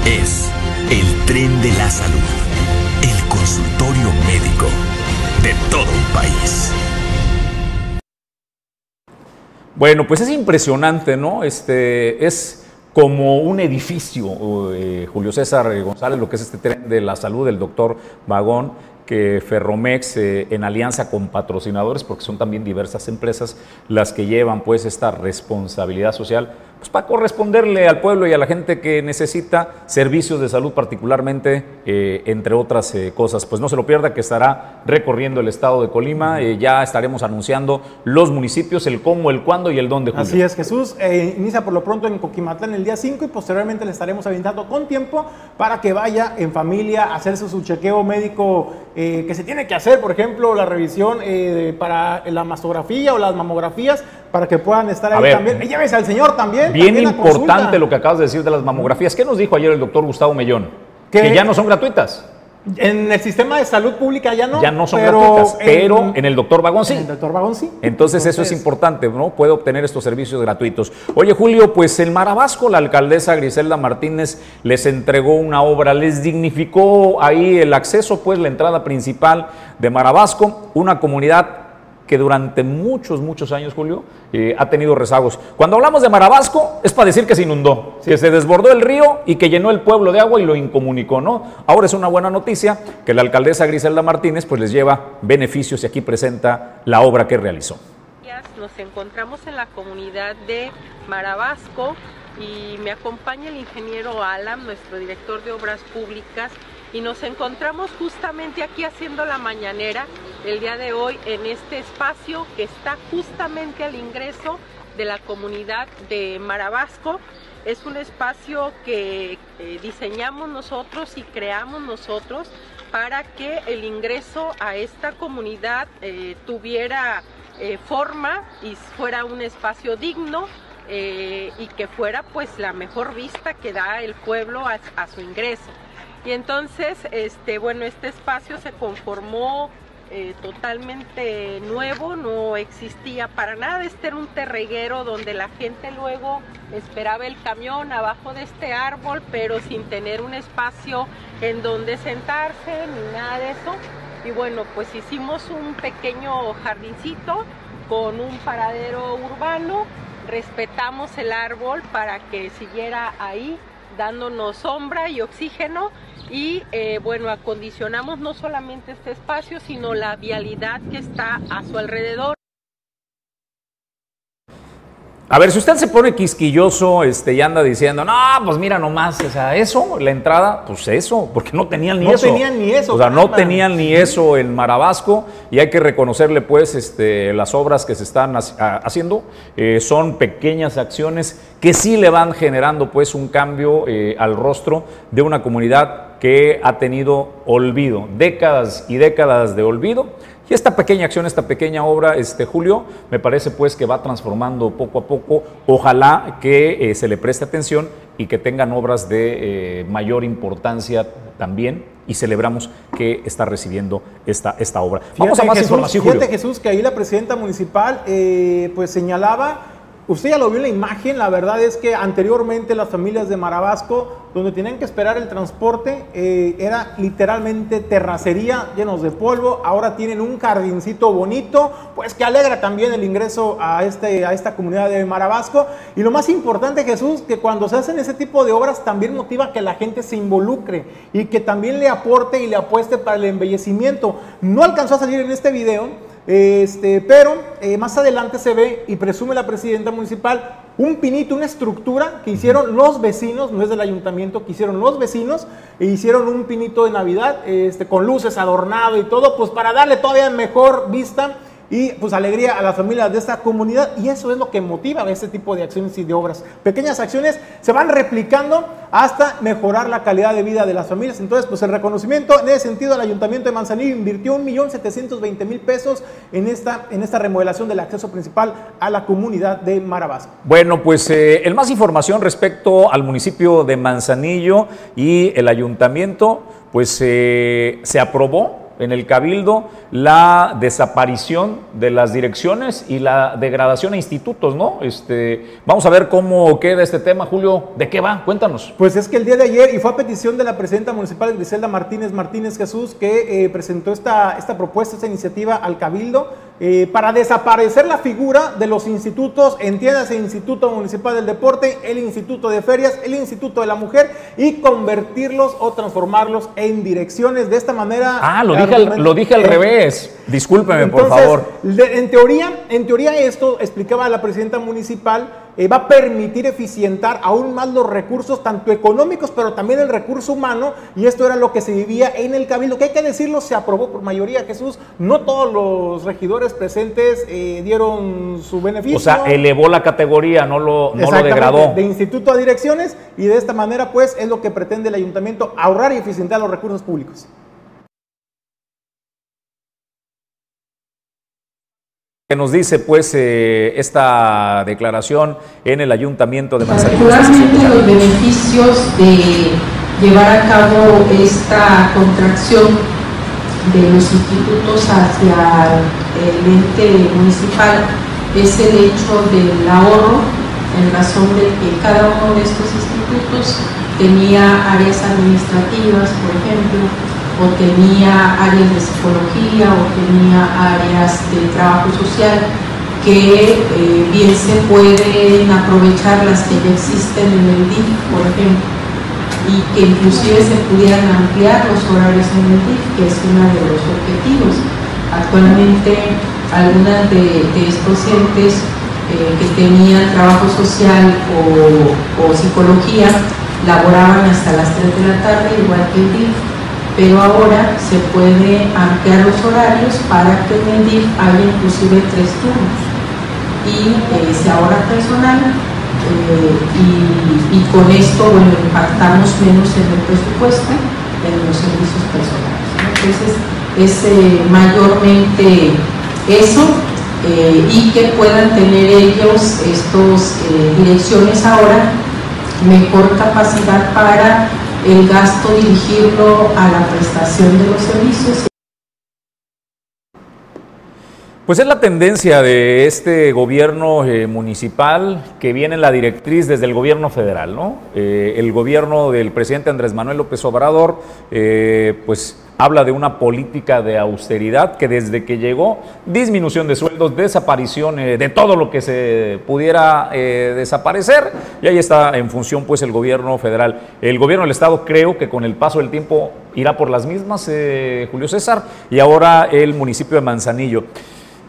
[SPEAKER 10] Es el tren de la salud. El consultorio médico de todo un país.
[SPEAKER 1] Bueno, pues es impresionante, ¿no? Este es como un edificio, eh, Julio César González, lo que es este tren de la salud del doctor Vagón, que Ferromex, eh, en alianza con patrocinadores, porque son también diversas empresas las que llevan pues esta responsabilidad social, pues para corresponderle al pueblo y a la gente que necesita servicios de salud particularmente, eh, entre otras eh, cosas. Pues no se lo pierda que estará recorriendo el estado de Colima, eh, ya estaremos anunciando los municipios, el cómo, el cuándo y el dónde. Julio.
[SPEAKER 2] Así es, Jesús. Inicia por lo pronto en Coquimatlán el día 5 y posteriormente le estaremos aventando con tiempo para que vaya en familia a hacerse su chequeo médico que se tiene que hacer, por ejemplo, la revisión para la mastografía o las mamografías para que puedan estar
[SPEAKER 1] A
[SPEAKER 2] ahí
[SPEAKER 1] ver.
[SPEAKER 2] también. Llévese al señor también.
[SPEAKER 1] Bien
[SPEAKER 2] también
[SPEAKER 1] importante lo que acabas de decir de las mamografías. ¿Qué nos dijo ayer el doctor Gustavo Mellón?
[SPEAKER 2] Que-
[SPEAKER 1] Que ya no son gratuitas.
[SPEAKER 2] En el sistema de salud pública ya no.
[SPEAKER 1] ya no son
[SPEAKER 2] pero
[SPEAKER 1] gratuitas, pero en el doctor Vagón sí.
[SPEAKER 2] En el doctor Vagón sí.
[SPEAKER 1] Entonces, eso es importante, ¿no? Puede obtener estos servicios gratuitos. Oye, Julio, pues en Marabasco la alcaldesa Griselda Martínez les entregó una obra, les dignificó ahí el acceso, pues la entrada principal de Marabasco, una comunidad que durante muchos, muchos años, Julio, eh, ha tenido rezagos. Cuando hablamos de Marabasco, es para decir que se inundó, que se desbordó el río y que llenó el pueblo de agua y lo incomunicó, ¿no? Ahora es una buena noticia que la alcaldesa Griselda Martínez pues les lleva beneficios y aquí presenta la obra que realizó.
[SPEAKER 11] nos encontramos en la comunidad de Marabasco y me acompaña el ingeniero Alam, nuestro director de obras públicas, y nos encontramos justamente aquí haciendo la mañanera el día de hoy en este espacio que está justamente al ingreso de la comunidad de Marabasco. Es un espacio que eh, diseñamos nosotros y creamos nosotros para que el ingreso a esta comunidad eh, tuviera eh, forma y fuera un espacio digno y que fuera pues la mejor vista que da el pueblo a su ingreso. Y entonces, este, bueno, este espacio se conformó eh, totalmente nuevo, no existía para nada, este era un terreguero donde la gente luego esperaba el camión abajo de este árbol, pero sin tener un espacio en donde sentarse ni nada de eso. Y bueno, pues hicimos un pequeño jardincito con un paradero urbano, respetamos el árbol para que siguiera ahí dándonos sombra y oxígeno y eh, bueno, acondicionamos no solamente este espacio, sino la vialidad que está a su alrededor.
[SPEAKER 1] A ver, si usted se pone quisquilloso este, y anda diciendo, no, pues mira nomás, o sea, eso, la entrada, pues eso, porque no tenían ni
[SPEAKER 2] No
[SPEAKER 1] eso.
[SPEAKER 2] tenían ni eso,
[SPEAKER 1] O sea, no tenían ni eso en Marabasco y hay que reconocerle, pues, este, las obras que se están haciendo. eh, son pequeñas acciones que sí le van generando, pues, un cambio eh, al rostro de una comunidad que ha tenido olvido, décadas y décadas de olvido. Y esta pequeña acción, esta pequeña obra, este Julio, me parece pues que va transformando poco a poco. Ojalá que eh, se le preste atención y que tengan obras de eh, mayor importancia también. Y celebramos que está recibiendo esta, esta obra. Vamos a
[SPEAKER 2] Fíjate,
[SPEAKER 1] más
[SPEAKER 2] Jesús,
[SPEAKER 1] información,
[SPEAKER 2] fíjate,
[SPEAKER 1] Julio.
[SPEAKER 2] Jesús, que ahí la presidenta municipal eh, pues señalaba, usted ya lo vio en la imagen, la verdad es que anteriormente las familias de Marabasco, donde tenían que esperar el transporte, eh, era literalmente terracería llenos de polvo, ahora tienen un jardincito bonito, pues que alegra también el ingreso a, este, a esta comunidad de Marabasco. Y lo más importante, Jesús, que cuando se hacen ese tipo de obras también motiva que la gente se involucre y que también le aporte y le apueste para el embellecimiento. No alcanzó a salir en este video, este, pero eh, más adelante se ve y presume la presidenta municipal un pinito, una estructura que hicieron los vecinos, no es del ayuntamiento, que hicieron los vecinos, e hicieron un pinito de Navidad este, con luces adornado y todo, pues para darle todavía mejor vista y pues alegría a las familias de esta comunidad y eso es lo que motiva este tipo de acciones y de obras. Pequeñas acciones se van replicando hasta mejorar la calidad de vida de las familias. Entonces, pues el reconocimiento en ese sentido el Ayuntamiento de Manzanillo invirtió 1.720.000 pesos en esta, en esta remodelación del acceso principal a la comunidad de Marabasco.
[SPEAKER 1] Bueno, pues eh, el más información respecto al municipio de Manzanillo y el ayuntamiento, pues eh, se aprobó en el Cabildo la desaparición de las direcciones y la degradación a institutos, ¿no? Este, vamos a ver cómo queda este tema, Julio. ¿De qué va? Cuéntanos.
[SPEAKER 2] Pues es que el día de ayer, y fue a petición de la presidenta municipal Griselda Martínez Martínez Jesús, que eh, presentó esta, esta propuesta, esta iniciativa al Cabildo, eh, para desaparecer la figura de los institutos, entiéndase Instituto Municipal del Deporte, el Instituto de Ferias, el Instituto de la Mujer, y convertirlos o transformarlos en direcciones. De esta manera...
[SPEAKER 1] Ah, lo dije al, lo dije al
[SPEAKER 2] Eh,
[SPEAKER 1] revés. Discúlpeme, por favor.
[SPEAKER 2] de- en teoría, en teoría esto explicaba la presidenta municipal eh, va a permitir eficientar aún más los recursos, tanto económicos, pero también el recurso humano, y esto era lo que se vivía en el Cabildo, que hay que decirlo, se aprobó por mayoría, Jesús, no todos los regidores presentes eh, dieron su beneficio.
[SPEAKER 1] O sea, elevó la categoría, no lo, no lo degradó.
[SPEAKER 2] De instituto a direcciones, y de esta manera, pues, es lo que pretende el ayuntamiento, ahorrar y eficientar los recursos públicos.
[SPEAKER 1] ¿Qué nos dice pues eh, esta declaración en el ayuntamiento de Manzanillo?
[SPEAKER 11] Particularmente los beneficios de llevar a cabo esta contracción de los institutos hacia el ente municipal es el hecho del ahorro en razón de que cada uno de estos institutos tenía áreas administrativas, por ejemplo, o tenía áreas de psicología o tenía áreas de trabajo social que eh, bien se pueden aprovechar las que ya existen en el DIF, por ejemplo, y que inclusive se pudieran ampliar los horarios en el DIF, que es uno de los objetivos. Actualmente algunas de, estos entes eh, que tenían trabajo social o, o psicología laboraban hasta las 3 de la tarde, igual que el DIF pero ahora se puede ampliar los horarios para que en el DIF haya inclusive tres turnos y eh, se ahorra personal eh, y, con esto bueno, impactamos menos en el presupuesto en los servicios personales. Entonces es eh, mayormente eso y que puedan tener ellos estos direcciones ahora mejor capacidad para el gasto dirigirlo a la prestación de los servicios.
[SPEAKER 1] Pues es la tendencia de este gobierno eh, municipal que viene en la directriz desde el gobierno federal, ¿no? Eh, el gobierno del presidente Andrés Manuel López Obrador, eh, pues habla de una política de austeridad que desde que llegó, disminución de sueldos, desaparición eh, de todo lo que se pudiera eh, desaparecer, y ahí está en función pues el gobierno federal. El gobierno del Estado creo que con el paso del tiempo irá por las mismas, eh, Julio César, y ahora el municipio de Manzanillo.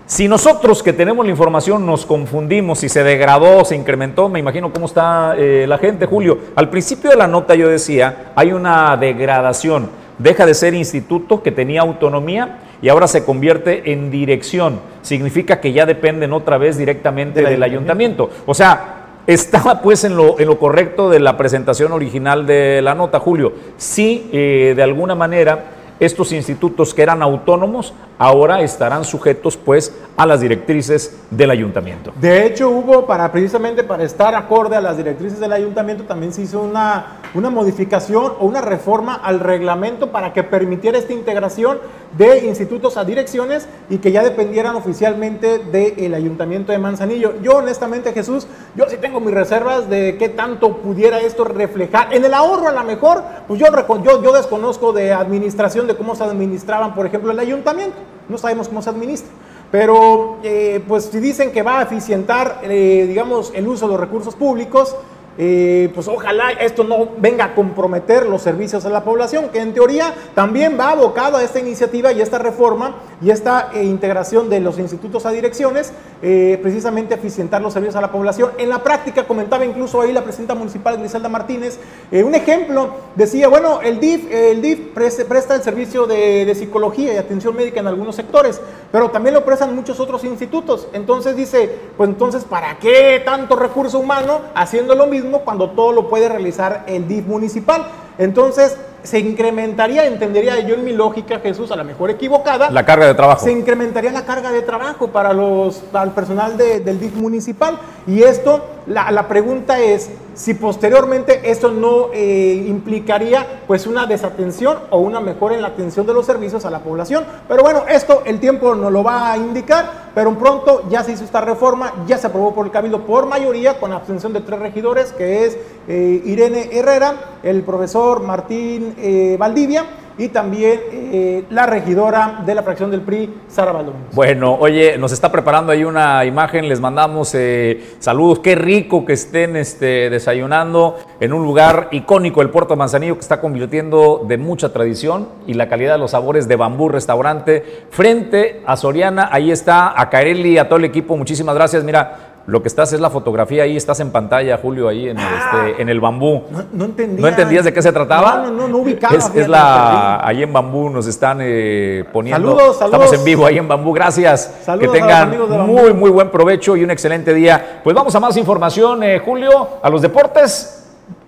[SPEAKER 1] Si nosotros que tenemos la información nos confundimos, si se degradó, se incrementó, me imagino cómo está la gente, Julio. Al principio de la nota yo decía, hay una degradación deja de ser instituto que tenía autonomía y ahora se convierte en dirección. Significa que ya dependen otra vez directamente del, ayuntamiento. O sea, estaba pues en lo, en lo, correcto de la presentación original de la nota, Julio. Sí, eh, de alguna manera, estos institutos que eran autónomos ahora estarán sujetos pues a las directrices del ayuntamiento.
[SPEAKER 2] De hecho, para precisamente para estar acorde a las directrices del ayuntamiento también se hizo una, una modificación o una reforma al reglamento para que permitiera esta integración de institutos a direcciones y que ya dependieran oficialmente del ayuntamiento de Manzanillo. Yo honestamente, Jesús, yo sí tengo mis reservas de qué tanto pudiera esto reflejar. En el ahorro a lo mejor, pues yo, yo, yo desconozco de administración, de cómo se administraban, por ejemplo, el ayuntamiento no sabemos cómo se administra. Pero, eh, pues si dicen que va a eficientar, eh, digamos, el uso de los recursos públicos, eh, pues ojalá esto no venga a comprometer los servicios a la población, que en teoría también va abocado a esta iniciativa y esta reforma y esta eh, integración de los institutos a direcciones, eh, precisamente eficientar los servicios a la población. En la práctica, comentaba incluso ahí la presidenta municipal Griselda Martínez, un ejemplo, decía, bueno, el DIF, el DIF presta el servicio de, de psicología y atención médica en algunos sectores, pero también lo prestan muchos otros institutos. Entonces dice, pues entonces, ¿para qué tanto recurso humano haciendo lo mismo? Cuando todo lo puede realizar el DIF municipal. Entonces, se incrementaría, entendería yo en mi lógica, Jesús, a lo mejor equivocada.
[SPEAKER 1] La carga de trabajo.
[SPEAKER 2] Se incrementaría la carga de trabajo para, los, para el personal del DIF municipal. Y esto, la, la pregunta es, si posteriormente esto no eh, implicaría pues una desatención o una mejora en la atención de los servicios a la población. Pero bueno, esto el tiempo nos lo va a indicar, pero pronto ya se hizo esta reforma, ya se aprobó por el Cabildo por mayoría con abstención de tres regidores, que es eh, Irene Herrera, el profesor Martín eh, Valdivia y también eh, la regidora de la fracción del PRI, Sara Baldón.
[SPEAKER 1] Bueno, oye, nos está preparando ahí una imagen, les mandamos eh, saludos, qué rico que estén este, desayunando en un lugar icónico, el Puerto Manzanillo, que está convirtiendo de mucha tradición y la calidad de los sabores de Bambú Restaurante, frente a Soriana, ahí está, a Kaeli, a todo el equipo, muchísimas gracias, mira, lo que estás es la fotografía ahí, estás en pantalla, Julio, ahí en, este, en el bambú.
[SPEAKER 2] No, no entendía.
[SPEAKER 1] ¿No entendías de qué se trataba?
[SPEAKER 2] No, no, no, no ubicaba.
[SPEAKER 1] Es, es la, ahí en bambú nos están eh, poniendo.
[SPEAKER 2] Saludos, saludos.
[SPEAKER 1] Estamos en vivo ahí en bambú, gracias.
[SPEAKER 2] Saludos
[SPEAKER 1] que tengan muy, muy buen provecho y un excelente día. Pues vamos a más información, eh, Julio, a los deportes.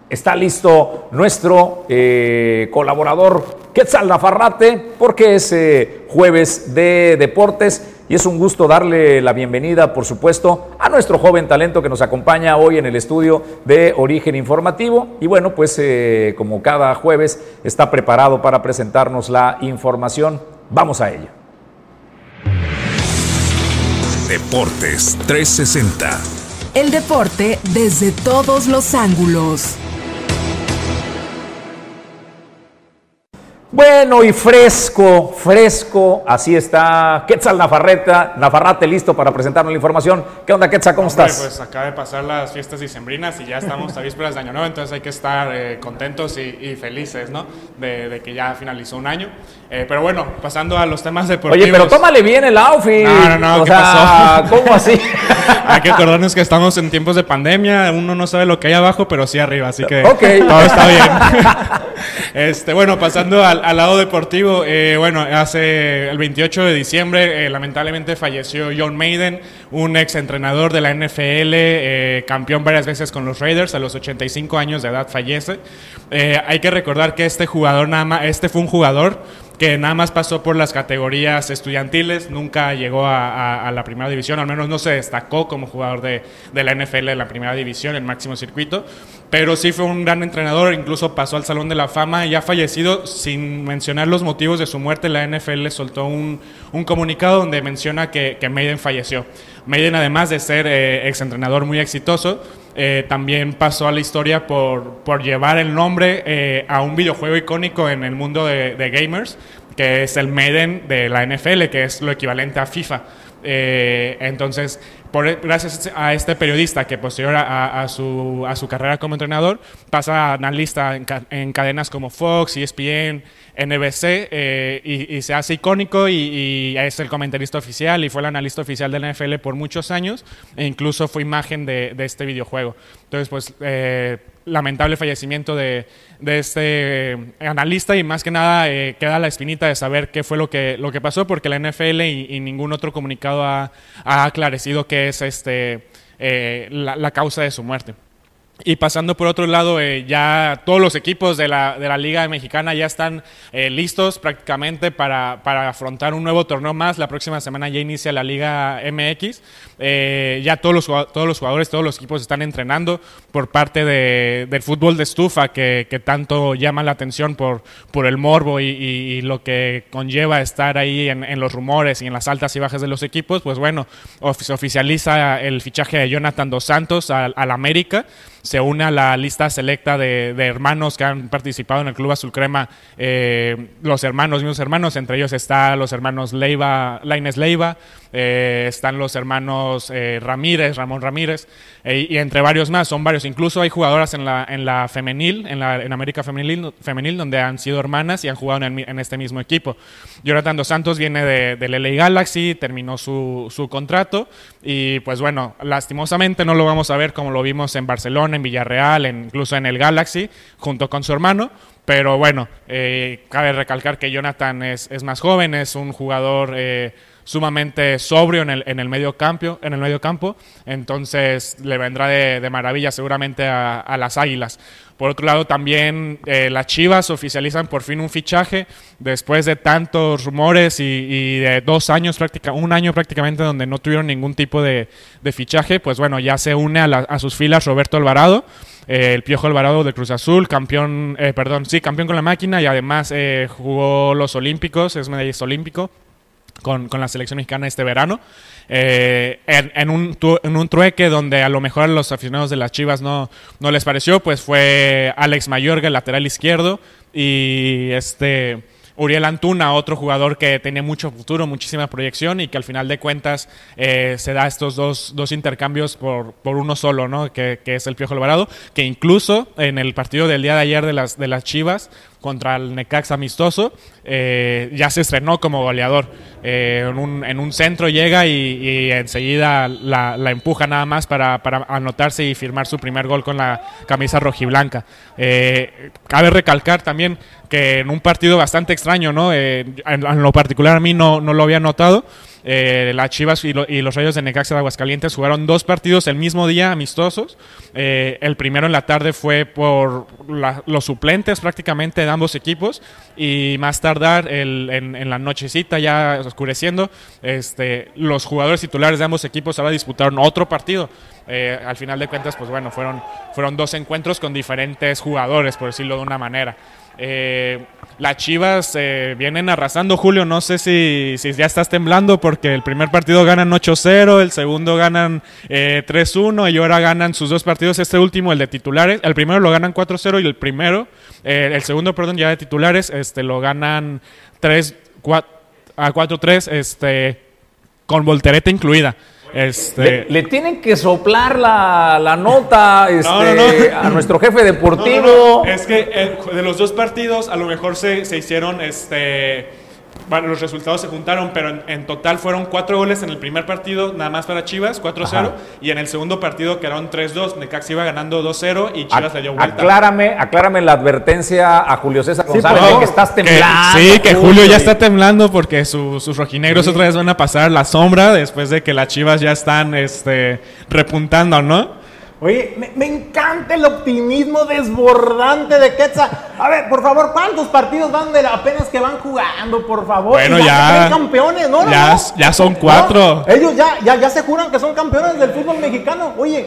[SPEAKER 1] Está listo nuestro eh, colaborador Quetzal Nafarrate, porque es jueves de deportes y es un gusto darle la bienvenida, por supuesto, a nuestro joven talento que nos acompaña hoy en el estudio de Origen Informativo. Y bueno, pues eh, como cada jueves está preparado para presentarnos la información. Vamos a ello.
[SPEAKER 10] Deportes 360.
[SPEAKER 12] El deporte desde todos los ángulos.
[SPEAKER 1] Bueno y fresco, fresco, así está Quetzal Nafarreta, Nafarrate listo para presentarnos la información. ¿Qué onda Quetzal? ¿Cómo
[SPEAKER 13] Hombre,
[SPEAKER 1] estás?
[SPEAKER 13] Pues acaba de pasar las fiestas dicembrinas y ya estamos a vísperas de Año Nuevo, entonces hay que estar eh, contentos y, y felices, ¿no? De, de que ya finalizó un año. Eh, pero bueno, pasando a los temas deportivos.
[SPEAKER 1] Oye, pero tómale bien el outfit.
[SPEAKER 13] No, no, no,
[SPEAKER 1] O
[SPEAKER 13] ¿qué
[SPEAKER 1] sea,
[SPEAKER 13] pasó? [laughs]
[SPEAKER 1] ¿cómo así? [laughs]
[SPEAKER 13] hay que acordarnos que estamos en tiempos de pandemia, uno no sabe lo que hay abajo, pero sí arriba, así que todo está bien. [laughs] este, bueno, pasando al, al lado deportivo, eh, bueno, hace el 28 de diciembre eh, lamentablemente falleció John Maiden, un ex entrenador de la NFL, eh, campeón varias veces con los Raiders, a los 85 años de edad fallece. Hay que recordar que este jugador nada más, este fue un jugador que nada más pasó por las categorías estudiantiles, nunca llegó a, la primera división, al menos no se destacó como jugador de, de la NFL en la primera división, en máximo circuito, pero sí fue un gran entrenador, incluso pasó al Salón de la Fama y ha fallecido sin mencionar los motivos de su muerte. La NFL soltó un, un comunicado donde menciona que, que Maiden falleció. Maiden, además de ser eh, exentrenador muy exitoso, eh, también pasó a la historia por, por llevar el nombre eh, a un videojuego icónico en el mundo de, de gamers, que es el Maiden de la NFL, que es lo equivalente a FIFA. Eh, entonces, por- gracias a este periodista que posterior a, a- su, a su carrera como entrenador, pasa a analista en, ca- en cadenas como Fox, E ESPN, NBC, eh, y, y se hace icónico y, y es el comentarista oficial y fue el analista oficial de la NFL por muchos años e incluso fue imagen de, de este videojuego. Entonces, pues, eh, lamentable fallecimiento de, de este eh, analista y más que nada eh, queda la espinita de saber qué fue lo que, lo que pasó porque la NFL y, y ningún otro comunicado ha, ha aclarecido qué es este, eh, la, la causa de su muerte. Y pasando por otro lado, eh, ya todos los equipos de la, de la Liga Mexicana ya están eh, listos prácticamente para, para afrontar un nuevo torneo más. La próxima semana ya inicia la Liga MX. Eh, ya todos los, todos los jugadores, todos los equipos están entrenando por parte de- del fútbol de estufa que, que tanto llama la atención por, por el morbo y, y- lo que conlleva estar ahí en, en los rumores y en las altas y bajas de los equipos. Pues bueno, se oficializa el fichaje de Jonathan Dos Santos al, al América se une a la lista selecta de, de hermanos que han participado en el Club Azul Crema, eh, los hermanos, mismos hermanos, entre ellos está los hermanos Leiva, Laines Leiva, eh, están los hermanos eh, Ramírez, Ramón Ramírez, eh, y entre varios más, son varios. Incluso hay jugadoras en la, en la femenil, en, la, en América femenil, femenil, donde han sido hermanas y han jugado en, este mismo equipo. Jonathan Dos Santos viene de, del LA Galaxy, terminó su, su contrato y pues bueno, lastimosamente no lo vamos a ver como lo vimos en Barcelona, en Villarreal, incluso en el Galaxy, junto con su hermano. Pero bueno, cabe recalcar que Jonathan es, es más joven, es un jugador sumamente sobrio en el, en el medio campo, en el medio campo, entonces le vendrá de, de maravilla seguramente a, a las Águilas. Por otro lado, también eh, las Chivas oficializan por fin un fichaje después de tantos rumores y, y de dos años, práctica, un año prácticamente donde no tuvieron ningún tipo de, de fichaje. Pues bueno, ya se une a, la- a sus filas Roberto Alvarado, eh, el Piojo Alvarado de Cruz Azul, campeón, eh, perdón, sí, campeón con la máquina y además jugó los Olímpicos, es medallista olímpico con, con la selección mexicana este verano. Eh, en, en un, en un trueque donde a lo mejor a los aficionados de las Chivas no, no les pareció, pues fue Alex Mayorga, el lateral izquierdo, y este Uriel Antuna, otro jugador que tenía mucho futuro, muchísima proyección y que al final de cuentas eh, se da estos dos, dos intercambios por, por uno solo, ¿no? que, que es el Piojo Alvarado, que incluso en el partido del día de ayer de las, de las Chivas contra el Necax amistoso, eh, ya se estrenó como goleador. Eh, en, un, en, un, centro llega y, enseguida la, empuja nada más para, anotarse y firmar su primer gol con la camisa rojiblanca. Eh, cabe recalcar también que en un partido bastante extraño, ¿no? En, en, lo particular a mí no, no lo había notado. Eh, las Chivas y, lo, y, los Rayos de Necaxa de Aguascalientes jugaron dos partidos el mismo día, amistosos. Eh, el primero en la tarde fue por la, los suplentes prácticamente de ambos equipos y más tardar el, en, en, la nochecita, ya oscureciendo, este, los jugadores titulares de ambos equipos ahora disputaron otro partido. Eh, al final de cuentas, pues bueno, fueron, fueron dos encuentros con diferentes jugadores, por decirlo de una manera. Eh, las Chivas eh, vienen arrasando, Julio. No sé si, si, ya estás temblando porque el primer partido ganan 8-0, el segundo ganan eh, 3-1 y ahora ganan sus dos partidos. Este último, el de titulares, el primero lo ganan 4-0 y el primero, eh, el segundo, perdón, ya de titulares, este, lo ganan 3 a 4-3 este, con voltereta incluida. Este...
[SPEAKER 1] Le, le, tienen que soplar la, la nota este, [laughs] no, no, no. a nuestro jefe deportivo.
[SPEAKER 13] Es que eh, de los dos partidos a lo mejor se, se hicieron este bueno, los resultados se juntaron, pero en, en, total fueron cuatro goles en el primer partido, nada más para Chivas, 4-0, y en el segundo partido quedaron 3-2, Necax iba ganando 2-0 y Chivas
[SPEAKER 1] a,
[SPEAKER 13] le dio vuelta.
[SPEAKER 1] Aclárame, aclárame la advertencia a Julio César González sí, de que estás temblando.
[SPEAKER 13] Que, sí, que Julio ya está temblando porque su, sus rojinegros sí. otra vez van a pasar la sombra después de que las Chivas ya están este, repuntando, ¿no?
[SPEAKER 2] Oye, me, me, encanta el optimismo desbordante de Quetzal. A ver, por favor, ¿cuántos partidos van de la, apenas que van jugando, por favor?
[SPEAKER 13] Bueno, ya.
[SPEAKER 2] ya campeones, ¿no?
[SPEAKER 13] Ya,
[SPEAKER 2] no,
[SPEAKER 13] ya son cuatro.
[SPEAKER 2] No, ellos ya, ya, ya se juran que son campeones del fútbol mexicano. Oye.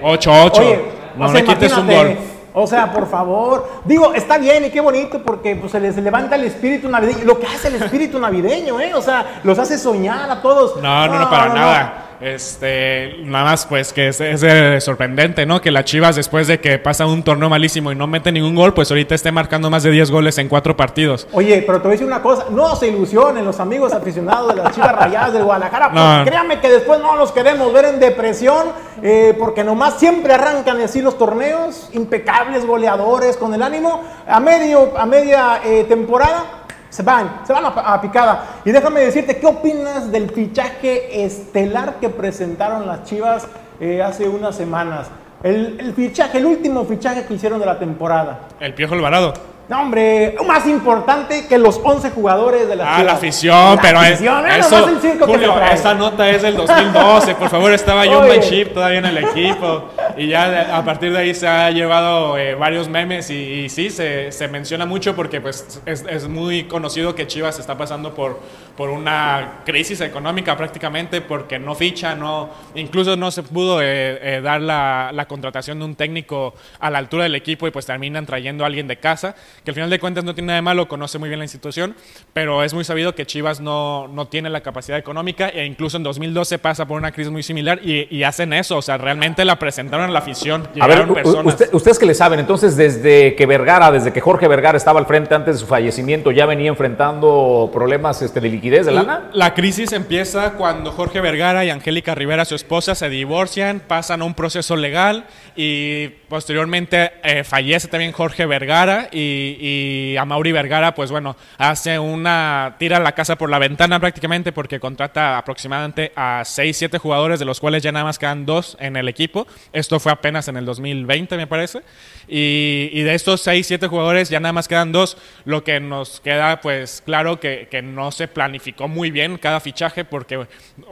[SPEAKER 13] 8-8. Oye, no le quites un gol.
[SPEAKER 2] O sea, por favor. Digo, está bien y qué bonito porque pues, se les levanta el espíritu navideño. Lo que hace el espíritu navideño, ¿eh? O sea, los hace soñar a todos.
[SPEAKER 13] No, no, no, para nada. Este, nada más pues que es, es, sorprendente, ¿no? Que las Chivas después de que pasa un torneo malísimo y no mete ningún gol, pues ahorita esté marcando más de 10 goles en cuatro partidos.
[SPEAKER 2] Oye, pero te voy a decir una cosa, no se ilusionen los amigos aficionados de las Chivas Rayadas del Guadalajara, no. créanme que después no los queremos ver en depresión, eh, porque nomás siempre arrancan así los torneos, impecables goleadores, con el ánimo, a, medio, a media eh, temporada se van, se van a, picada. Y déjame decirte, ¿qué opinas del fichaje estelar que presentaron las Chivas eh, hace unas semanas? El, el, fichaje, el último fichaje que hicieron de la temporada.
[SPEAKER 13] El Piojo Alvarado.
[SPEAKER 2] No, hombre, más importante que los 11 jugadores de la
[SPEAKER 13] Ah, la afición, la pero afición, es, eso, el Julio, esa nota es del 2012, por favor, estaba John Chip todavía en el equipo y ya a partir de ahí se ha llevado eh, varios memes y, y sí, se, se, menciona mucho porque pues es, es, muy conocido que Chivas está pasando por, por una crisis económica prácticamente porque no ficha, no, incluso no se pudo eh, eh, dar la, la contratación de un técnico a la altura del equipo y pues terminan trayendo a alguien de casa que al final de cuentas no tiene nada de malo, conoce muy bien la institución, pero es muy sabido que Chivas no, no tiene la capacidad económica e incluso en 2012 pasa por una crisis muy similar y, y hacen eso, o sea, realmente la presentaron a la afición.
[SPEAKER 1] A ver, usted, ustedes que le saben, entonces desde que Vergara, desde que Jorge Vergara estaba al frente antes de su fallecimiento, ya venía enfrentando problemas este, de liquidez de lana.
[SPEAKER 13] La, la crisis empieza cuando Jorge Vergara y Angélica Rivera, su esposa, se divorcian, pasan a un proceso legal y posteriormente eh, fallece también Jorge Vergara y y, a Mauri Vergara, pues bueno, hace una, tira la casa por la ventana prácticamente porque contrata aproximadamente a 6, 7 jugadores, de los cuales ya nada más quedan dos en el equipo. Esto fue apenas en el 2020, me parece. Y, y de estos 6, 7 jugadores ya nada más quedan dos, lo que nos queda pues claro que, que no se planificó muy bien cada fichaje porque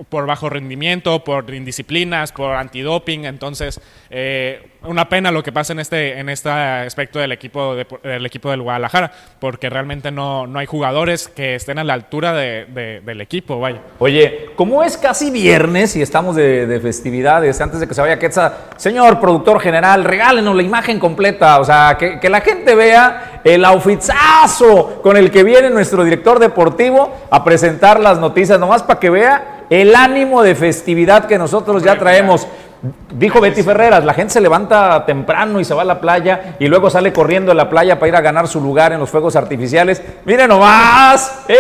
[SPEAKER 13] por bajo rendimiento, por indisciplinas, por antidoping, entonces eh, una pena lo que pasa en este, en este aspecto del equipo, de, del equipo del Guadalajara, porque realmente no, no hay jugadores que estén a la altura de, de, del equipo, vaya.
[SPEAKER 1] Oye, como es casi viernes y estamos de, de festividades, antes de que se vaya Quetzal, señor productor general, regálenos la imagen completa, o sea, que, que la gente vea el outfitazo con el que viene nuestro director deportivo a presentar las noticias, nomás para que vea el ánimo de festividad que nosotros ya traemos. Dijo Betty Ferreras, la gente se levanta temprano y se va a la playa y luego sale corriendo a la playa para ir a ganar su lugar en los fuegos artificiales. Miren nomás, ¿eh?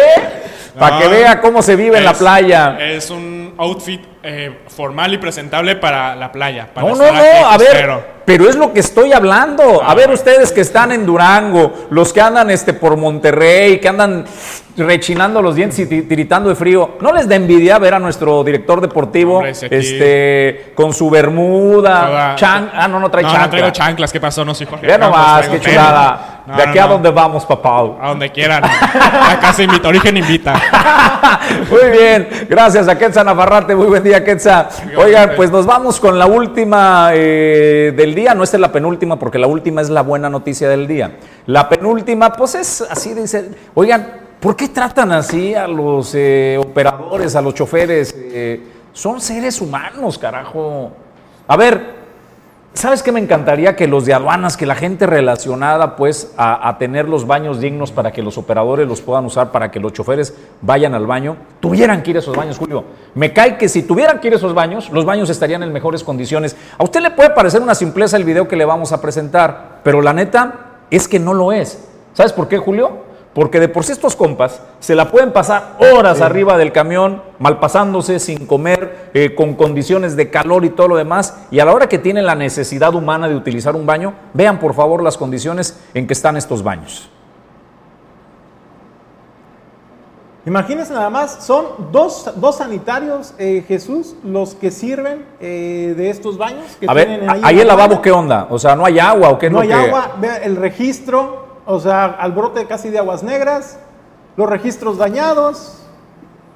[SPEAKER 1] Para que vea cómo se vive
[SPEAKER 13] es,
[SPEAKER 1] en la playa.
[SPEAKER 13] Es un outfit eh, formal y presentable para la playa. Para
[SPEAKER 1] No, no, no, a ver, pero es lo que estoy hablando. A ver ustedes que están en Durango, los que andan este por Monterrey, que andan rechinando los dientes y ti- tiritando de frío, ¿no les da envidia ver a nuestro director deportivo
[SPEAKER 13] Hombre, ese aquí-
[SPEAKER 1] este con su bermuda, chan- ah, no, no trae
[SPEAKER 13] no,
[SPEAKER 1] chancla.
[SPEAKER 13] no traigo chanclas. ¿Qué pasó? No soy Jorge Campos,
[SPEAKER 1] nomás, qué chulada.
[SPEAKER 13] No,
[SPEAKER 1] ¿De aquí a dónde vamos, papá?
[SPEAKER 13] A donde quieran. [laughs] A casa invita, origen invita. [laughs]
[SPEAKER 1] Muy bien, gracias a Quetzal Navarrate, muy buen día Quetzal. Oigan, pues nos vamos con la última eh, del día, no esta es la penúltima porque la última es la buena noticia del día. La penúltima, pues es así, dice, oigan, ¿por qué tratan así a los eh, operadores, a los choferes? Eh, son seres humanos, carajo. A ver, ¿Sabes qué me encantaría? Que los de aduanas, que la gente relacionada pues a, tener los baños dignos para que los operadores los puedan usar, para que los choferes vayan al baño, tuvieran que ir a esos baños, Julio. Me cae que si tuvieran que ir a esos baños, los baños estarían en mejores condiciones. A usted le puede parecer una simpleza el video que le vamos a presentar, pero la neta es que no lo es. ¿Sabes por qué, Julio? Porque de por sí estos compas se la pueden pasar horas arriba del camión, malpasándose, sin comer, eh, con condiciones de calor y todo lo demás. Y a la hora que tienen la necesidad humana de utilizar un baño, vean por favor las condiciones en que están estos baños.
[SPEAKER 2] Imagínense nada más, son dos, dos sanitarios, eh, Jesús, los que sirven eh, de estos baños. Que
[SPEAKER 1] A ver,
[SPEAKER 2] tienen
[SPEAKER 1] ahí,
[SPEAKER 2] en
[SPEAKER 1] el
[SPEAKER 2] la
[SPEAKER 1] lavabo. ¿qué onda? O sea, ¿no hay agua o qué
[SPEAKER 2] No
[SPEAKER 1] lo
[SPEAKER 2] hay
[SPEAKER 1] que-
[SPEAKER 2] agua, vea el registro, o sea, al brote casi de aguas negras, los registros dañados.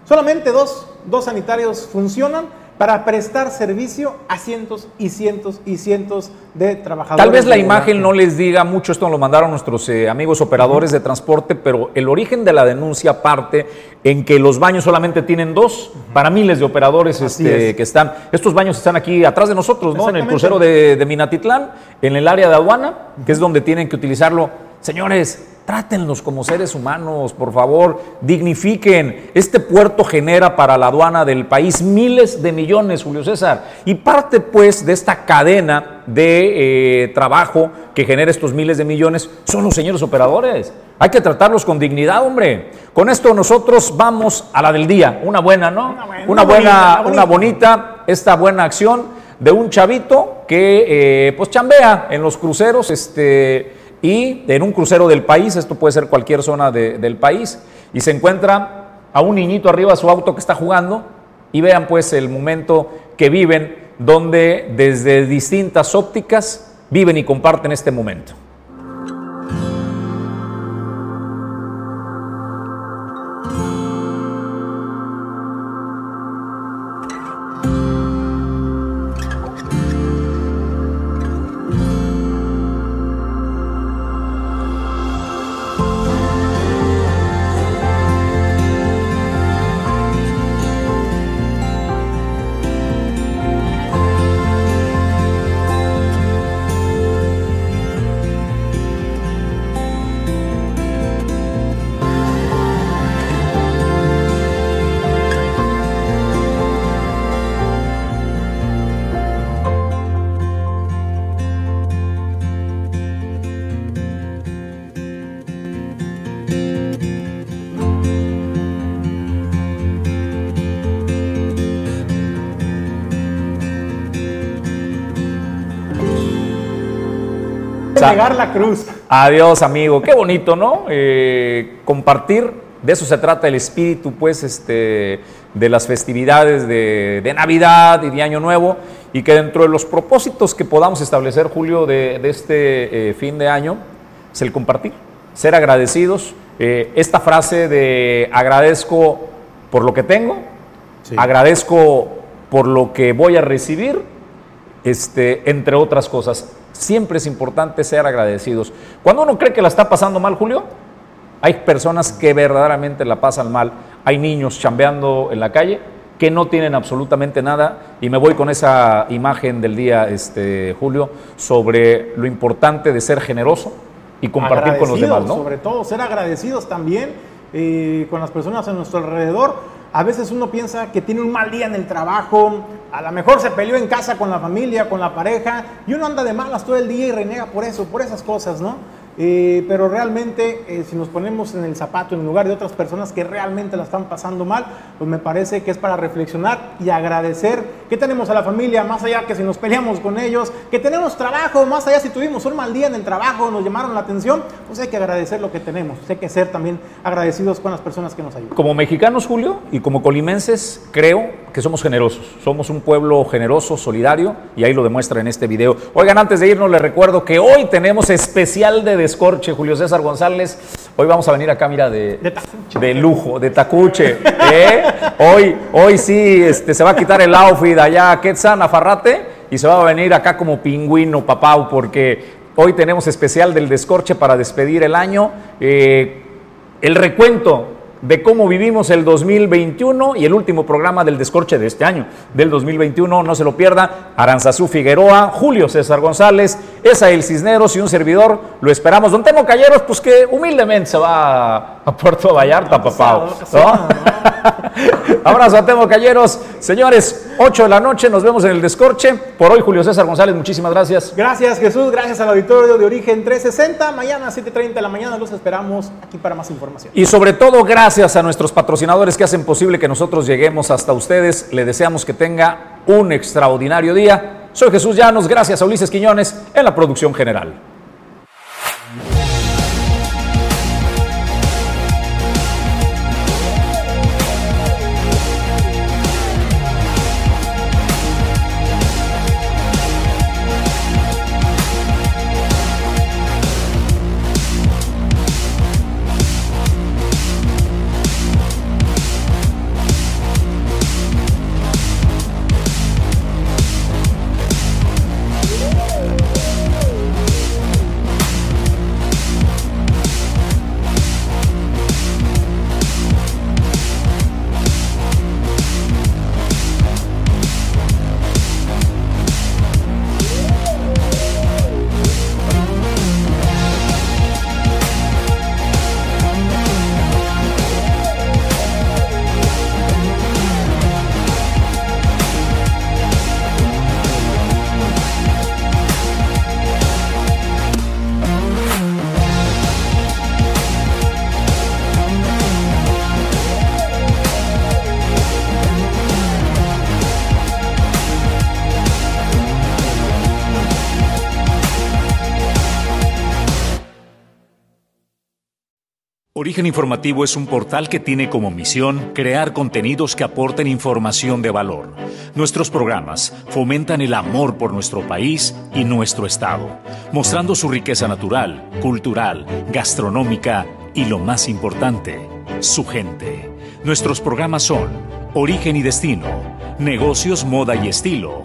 [SPEAKER 2] Solamente dos, dos sanitarios funcionan para prestar servicio a cientos y cientos y cientos de trabajadores.
[SPEAKER 1] Tal vez la imagen no les diga mucho, esto nos lo mandaron nuestros eh, amigos operadores de transporte, pero el origen de la denuncia parte en que los baños solamente tienen dos para miles de operadores este,
[SPEAKER 2] es.
[SPEAKER 1] que están. Estos baños están aquí atrás de nosotros, ¿no? En el crucero de, de Minatitlán, en el área de aduana, que es donde tienen que utilizarlo. Señores, trátenlos como seres humanos, por favor, dignifiquen. Este puerto genera para la aduana del país miles de millones, Julio César. Y parte pues de esta cadena de eh, trabajo que genera estos miles de millones son los señores operadores. Hay que tratarlos con dignidad, hombre. Con esto nosotros vamos a la del día. Una buena, ¿no? Una buena,
[SPEAKER 2] una bonita, una
[SPEAKER 1] una bonita, esta buena acción de un chavito que eh, pues chambea en los cruceros este, y en un crucero del país, esto puede ser cualquier zona de- del país, y se encuentra a un niñito arriba de su auto que está jugando y vean pues el momento que viven donde desde distintas ópticas viven y comparten este momento.
[SPEAKER 2] Negar la cruz.
[SPEAKER 1] Adiós, amigo. Qué bonito, ¿no? Eh, compartir, de eso se trata el espíritu, pues, este, de las festividades de, de Navidad y de Año Nuevo, y que dentro de los propósitos que podamos establecer, Julio, de, de este eh, fin de año, es el compartir, ser agradecidos. Eh, esta frase de agradezco por lo que tengo, agradezco por lo que voy a recibir, este, entre otras cosas. Siempre es importante ser agradecidos. Cuando uno cree que la está pasando mal, Julio, hay personas que verdaderamente la pasan mal. Hay niños chambeando en la calle que no tienen absolutamente nada. Y me voy con esa imagen del día, este, Julio, sobre lo importante de ser generoso y compartir con los demás.
[SPEAKER 2] Sobre todo, ser agradecidos también eh, con las personas a nuestro alrededor. A veces uno piensa que tiene un mal día en el trabajo, a lo mejor se peleó en casa con la familia, con la pareja, y uno anda de malas todo el día y reniega por eso, por esas cosas, ¿no? Eh, pero realmente eh, si nos ponemos en el zapato, en lugar de otras personas que realmente la están pasando mal, pues me parece que es para reflexionar y agradecer que tenemos a la familia, más allá que si nos peleamos con ellos, que tenemos trabajo, más allá si tuvimos un mal día en el trabajo, nos llamaron la atención, pues hay que agradecer lo que tenemos, hay que ser también agradecidos con las personas que nos ayudan.
[SPEAKER 1] Como mexicanos, Julio, y como colimenses, creo que somos generosos. Somos un pueblo generoso, solidario, y ahí lo demuestra en este video. Oigan, antes de irnos, les recuerdo que hoy tenemos especial de descorche, Julio César González. Hoy vamos a venir acá, mira, de, de, lujo, de tacuche. ¿eh? Hoy, hoy sí este, se va a quitar el outfit allá a Quetzal, a Farrate, y se va a venir acá como pingüino, papau, porque hoy tenemos especial del descorche para despedir el año. Eh, el recuento de cómo vivimos el 2021 y el último programa del descorche de este año, del 2021. No se lo pierda. Aranzazú Figueroa, Julio César González, Esael Cisneros y un servidor. Lo esperamos. Don Temo Calleros, pues que humildemente se va a Puerto Vallarta, papá. [laughs] Abrazo a Temo Calleros. Señores, 8 de la noche, nos vemos en el descorche. Por hoy, Julio César González, muchísimas gracias.
[SPEAKER 2] Gracias, Jesús. Gracias al auditorio de Origen 360. Mañana a 7.30 de la mañana los esperamos aquí para más información.
[SPEAKER 1] Y sobre todo, gracias a nuestros patrocinadores que hacen posible que nosotros lleguemos hasta ustedes. Le deseamos que tenga un extraordinario día. Soy Jesús Llanos, gracias a Ulises Quiñones en la producción general. Origen Informativo es un portal que tiene como misión crear contenidos que aporten información de valor. Nuestros programas fomentan el amor por nuestro país y nuestro Estado, mostrando su riqueza natural, cultural, gastronómica y lo más importante, su gente. Nuestros programas son Origen y Destino, Negocios, Moda y Estilo,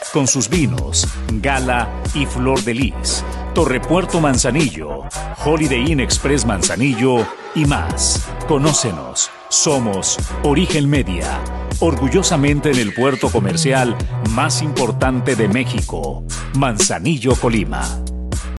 [SPEAKER 1] con sus vinos, Gala y Flor de Lis, Torrepuerto Manzanillo, Holiday Inn Express Manzanillo y más. Conócenos. Somos Origen Media orgullosamente en el puerto comercial más importante de México, Manzanillo, Colima.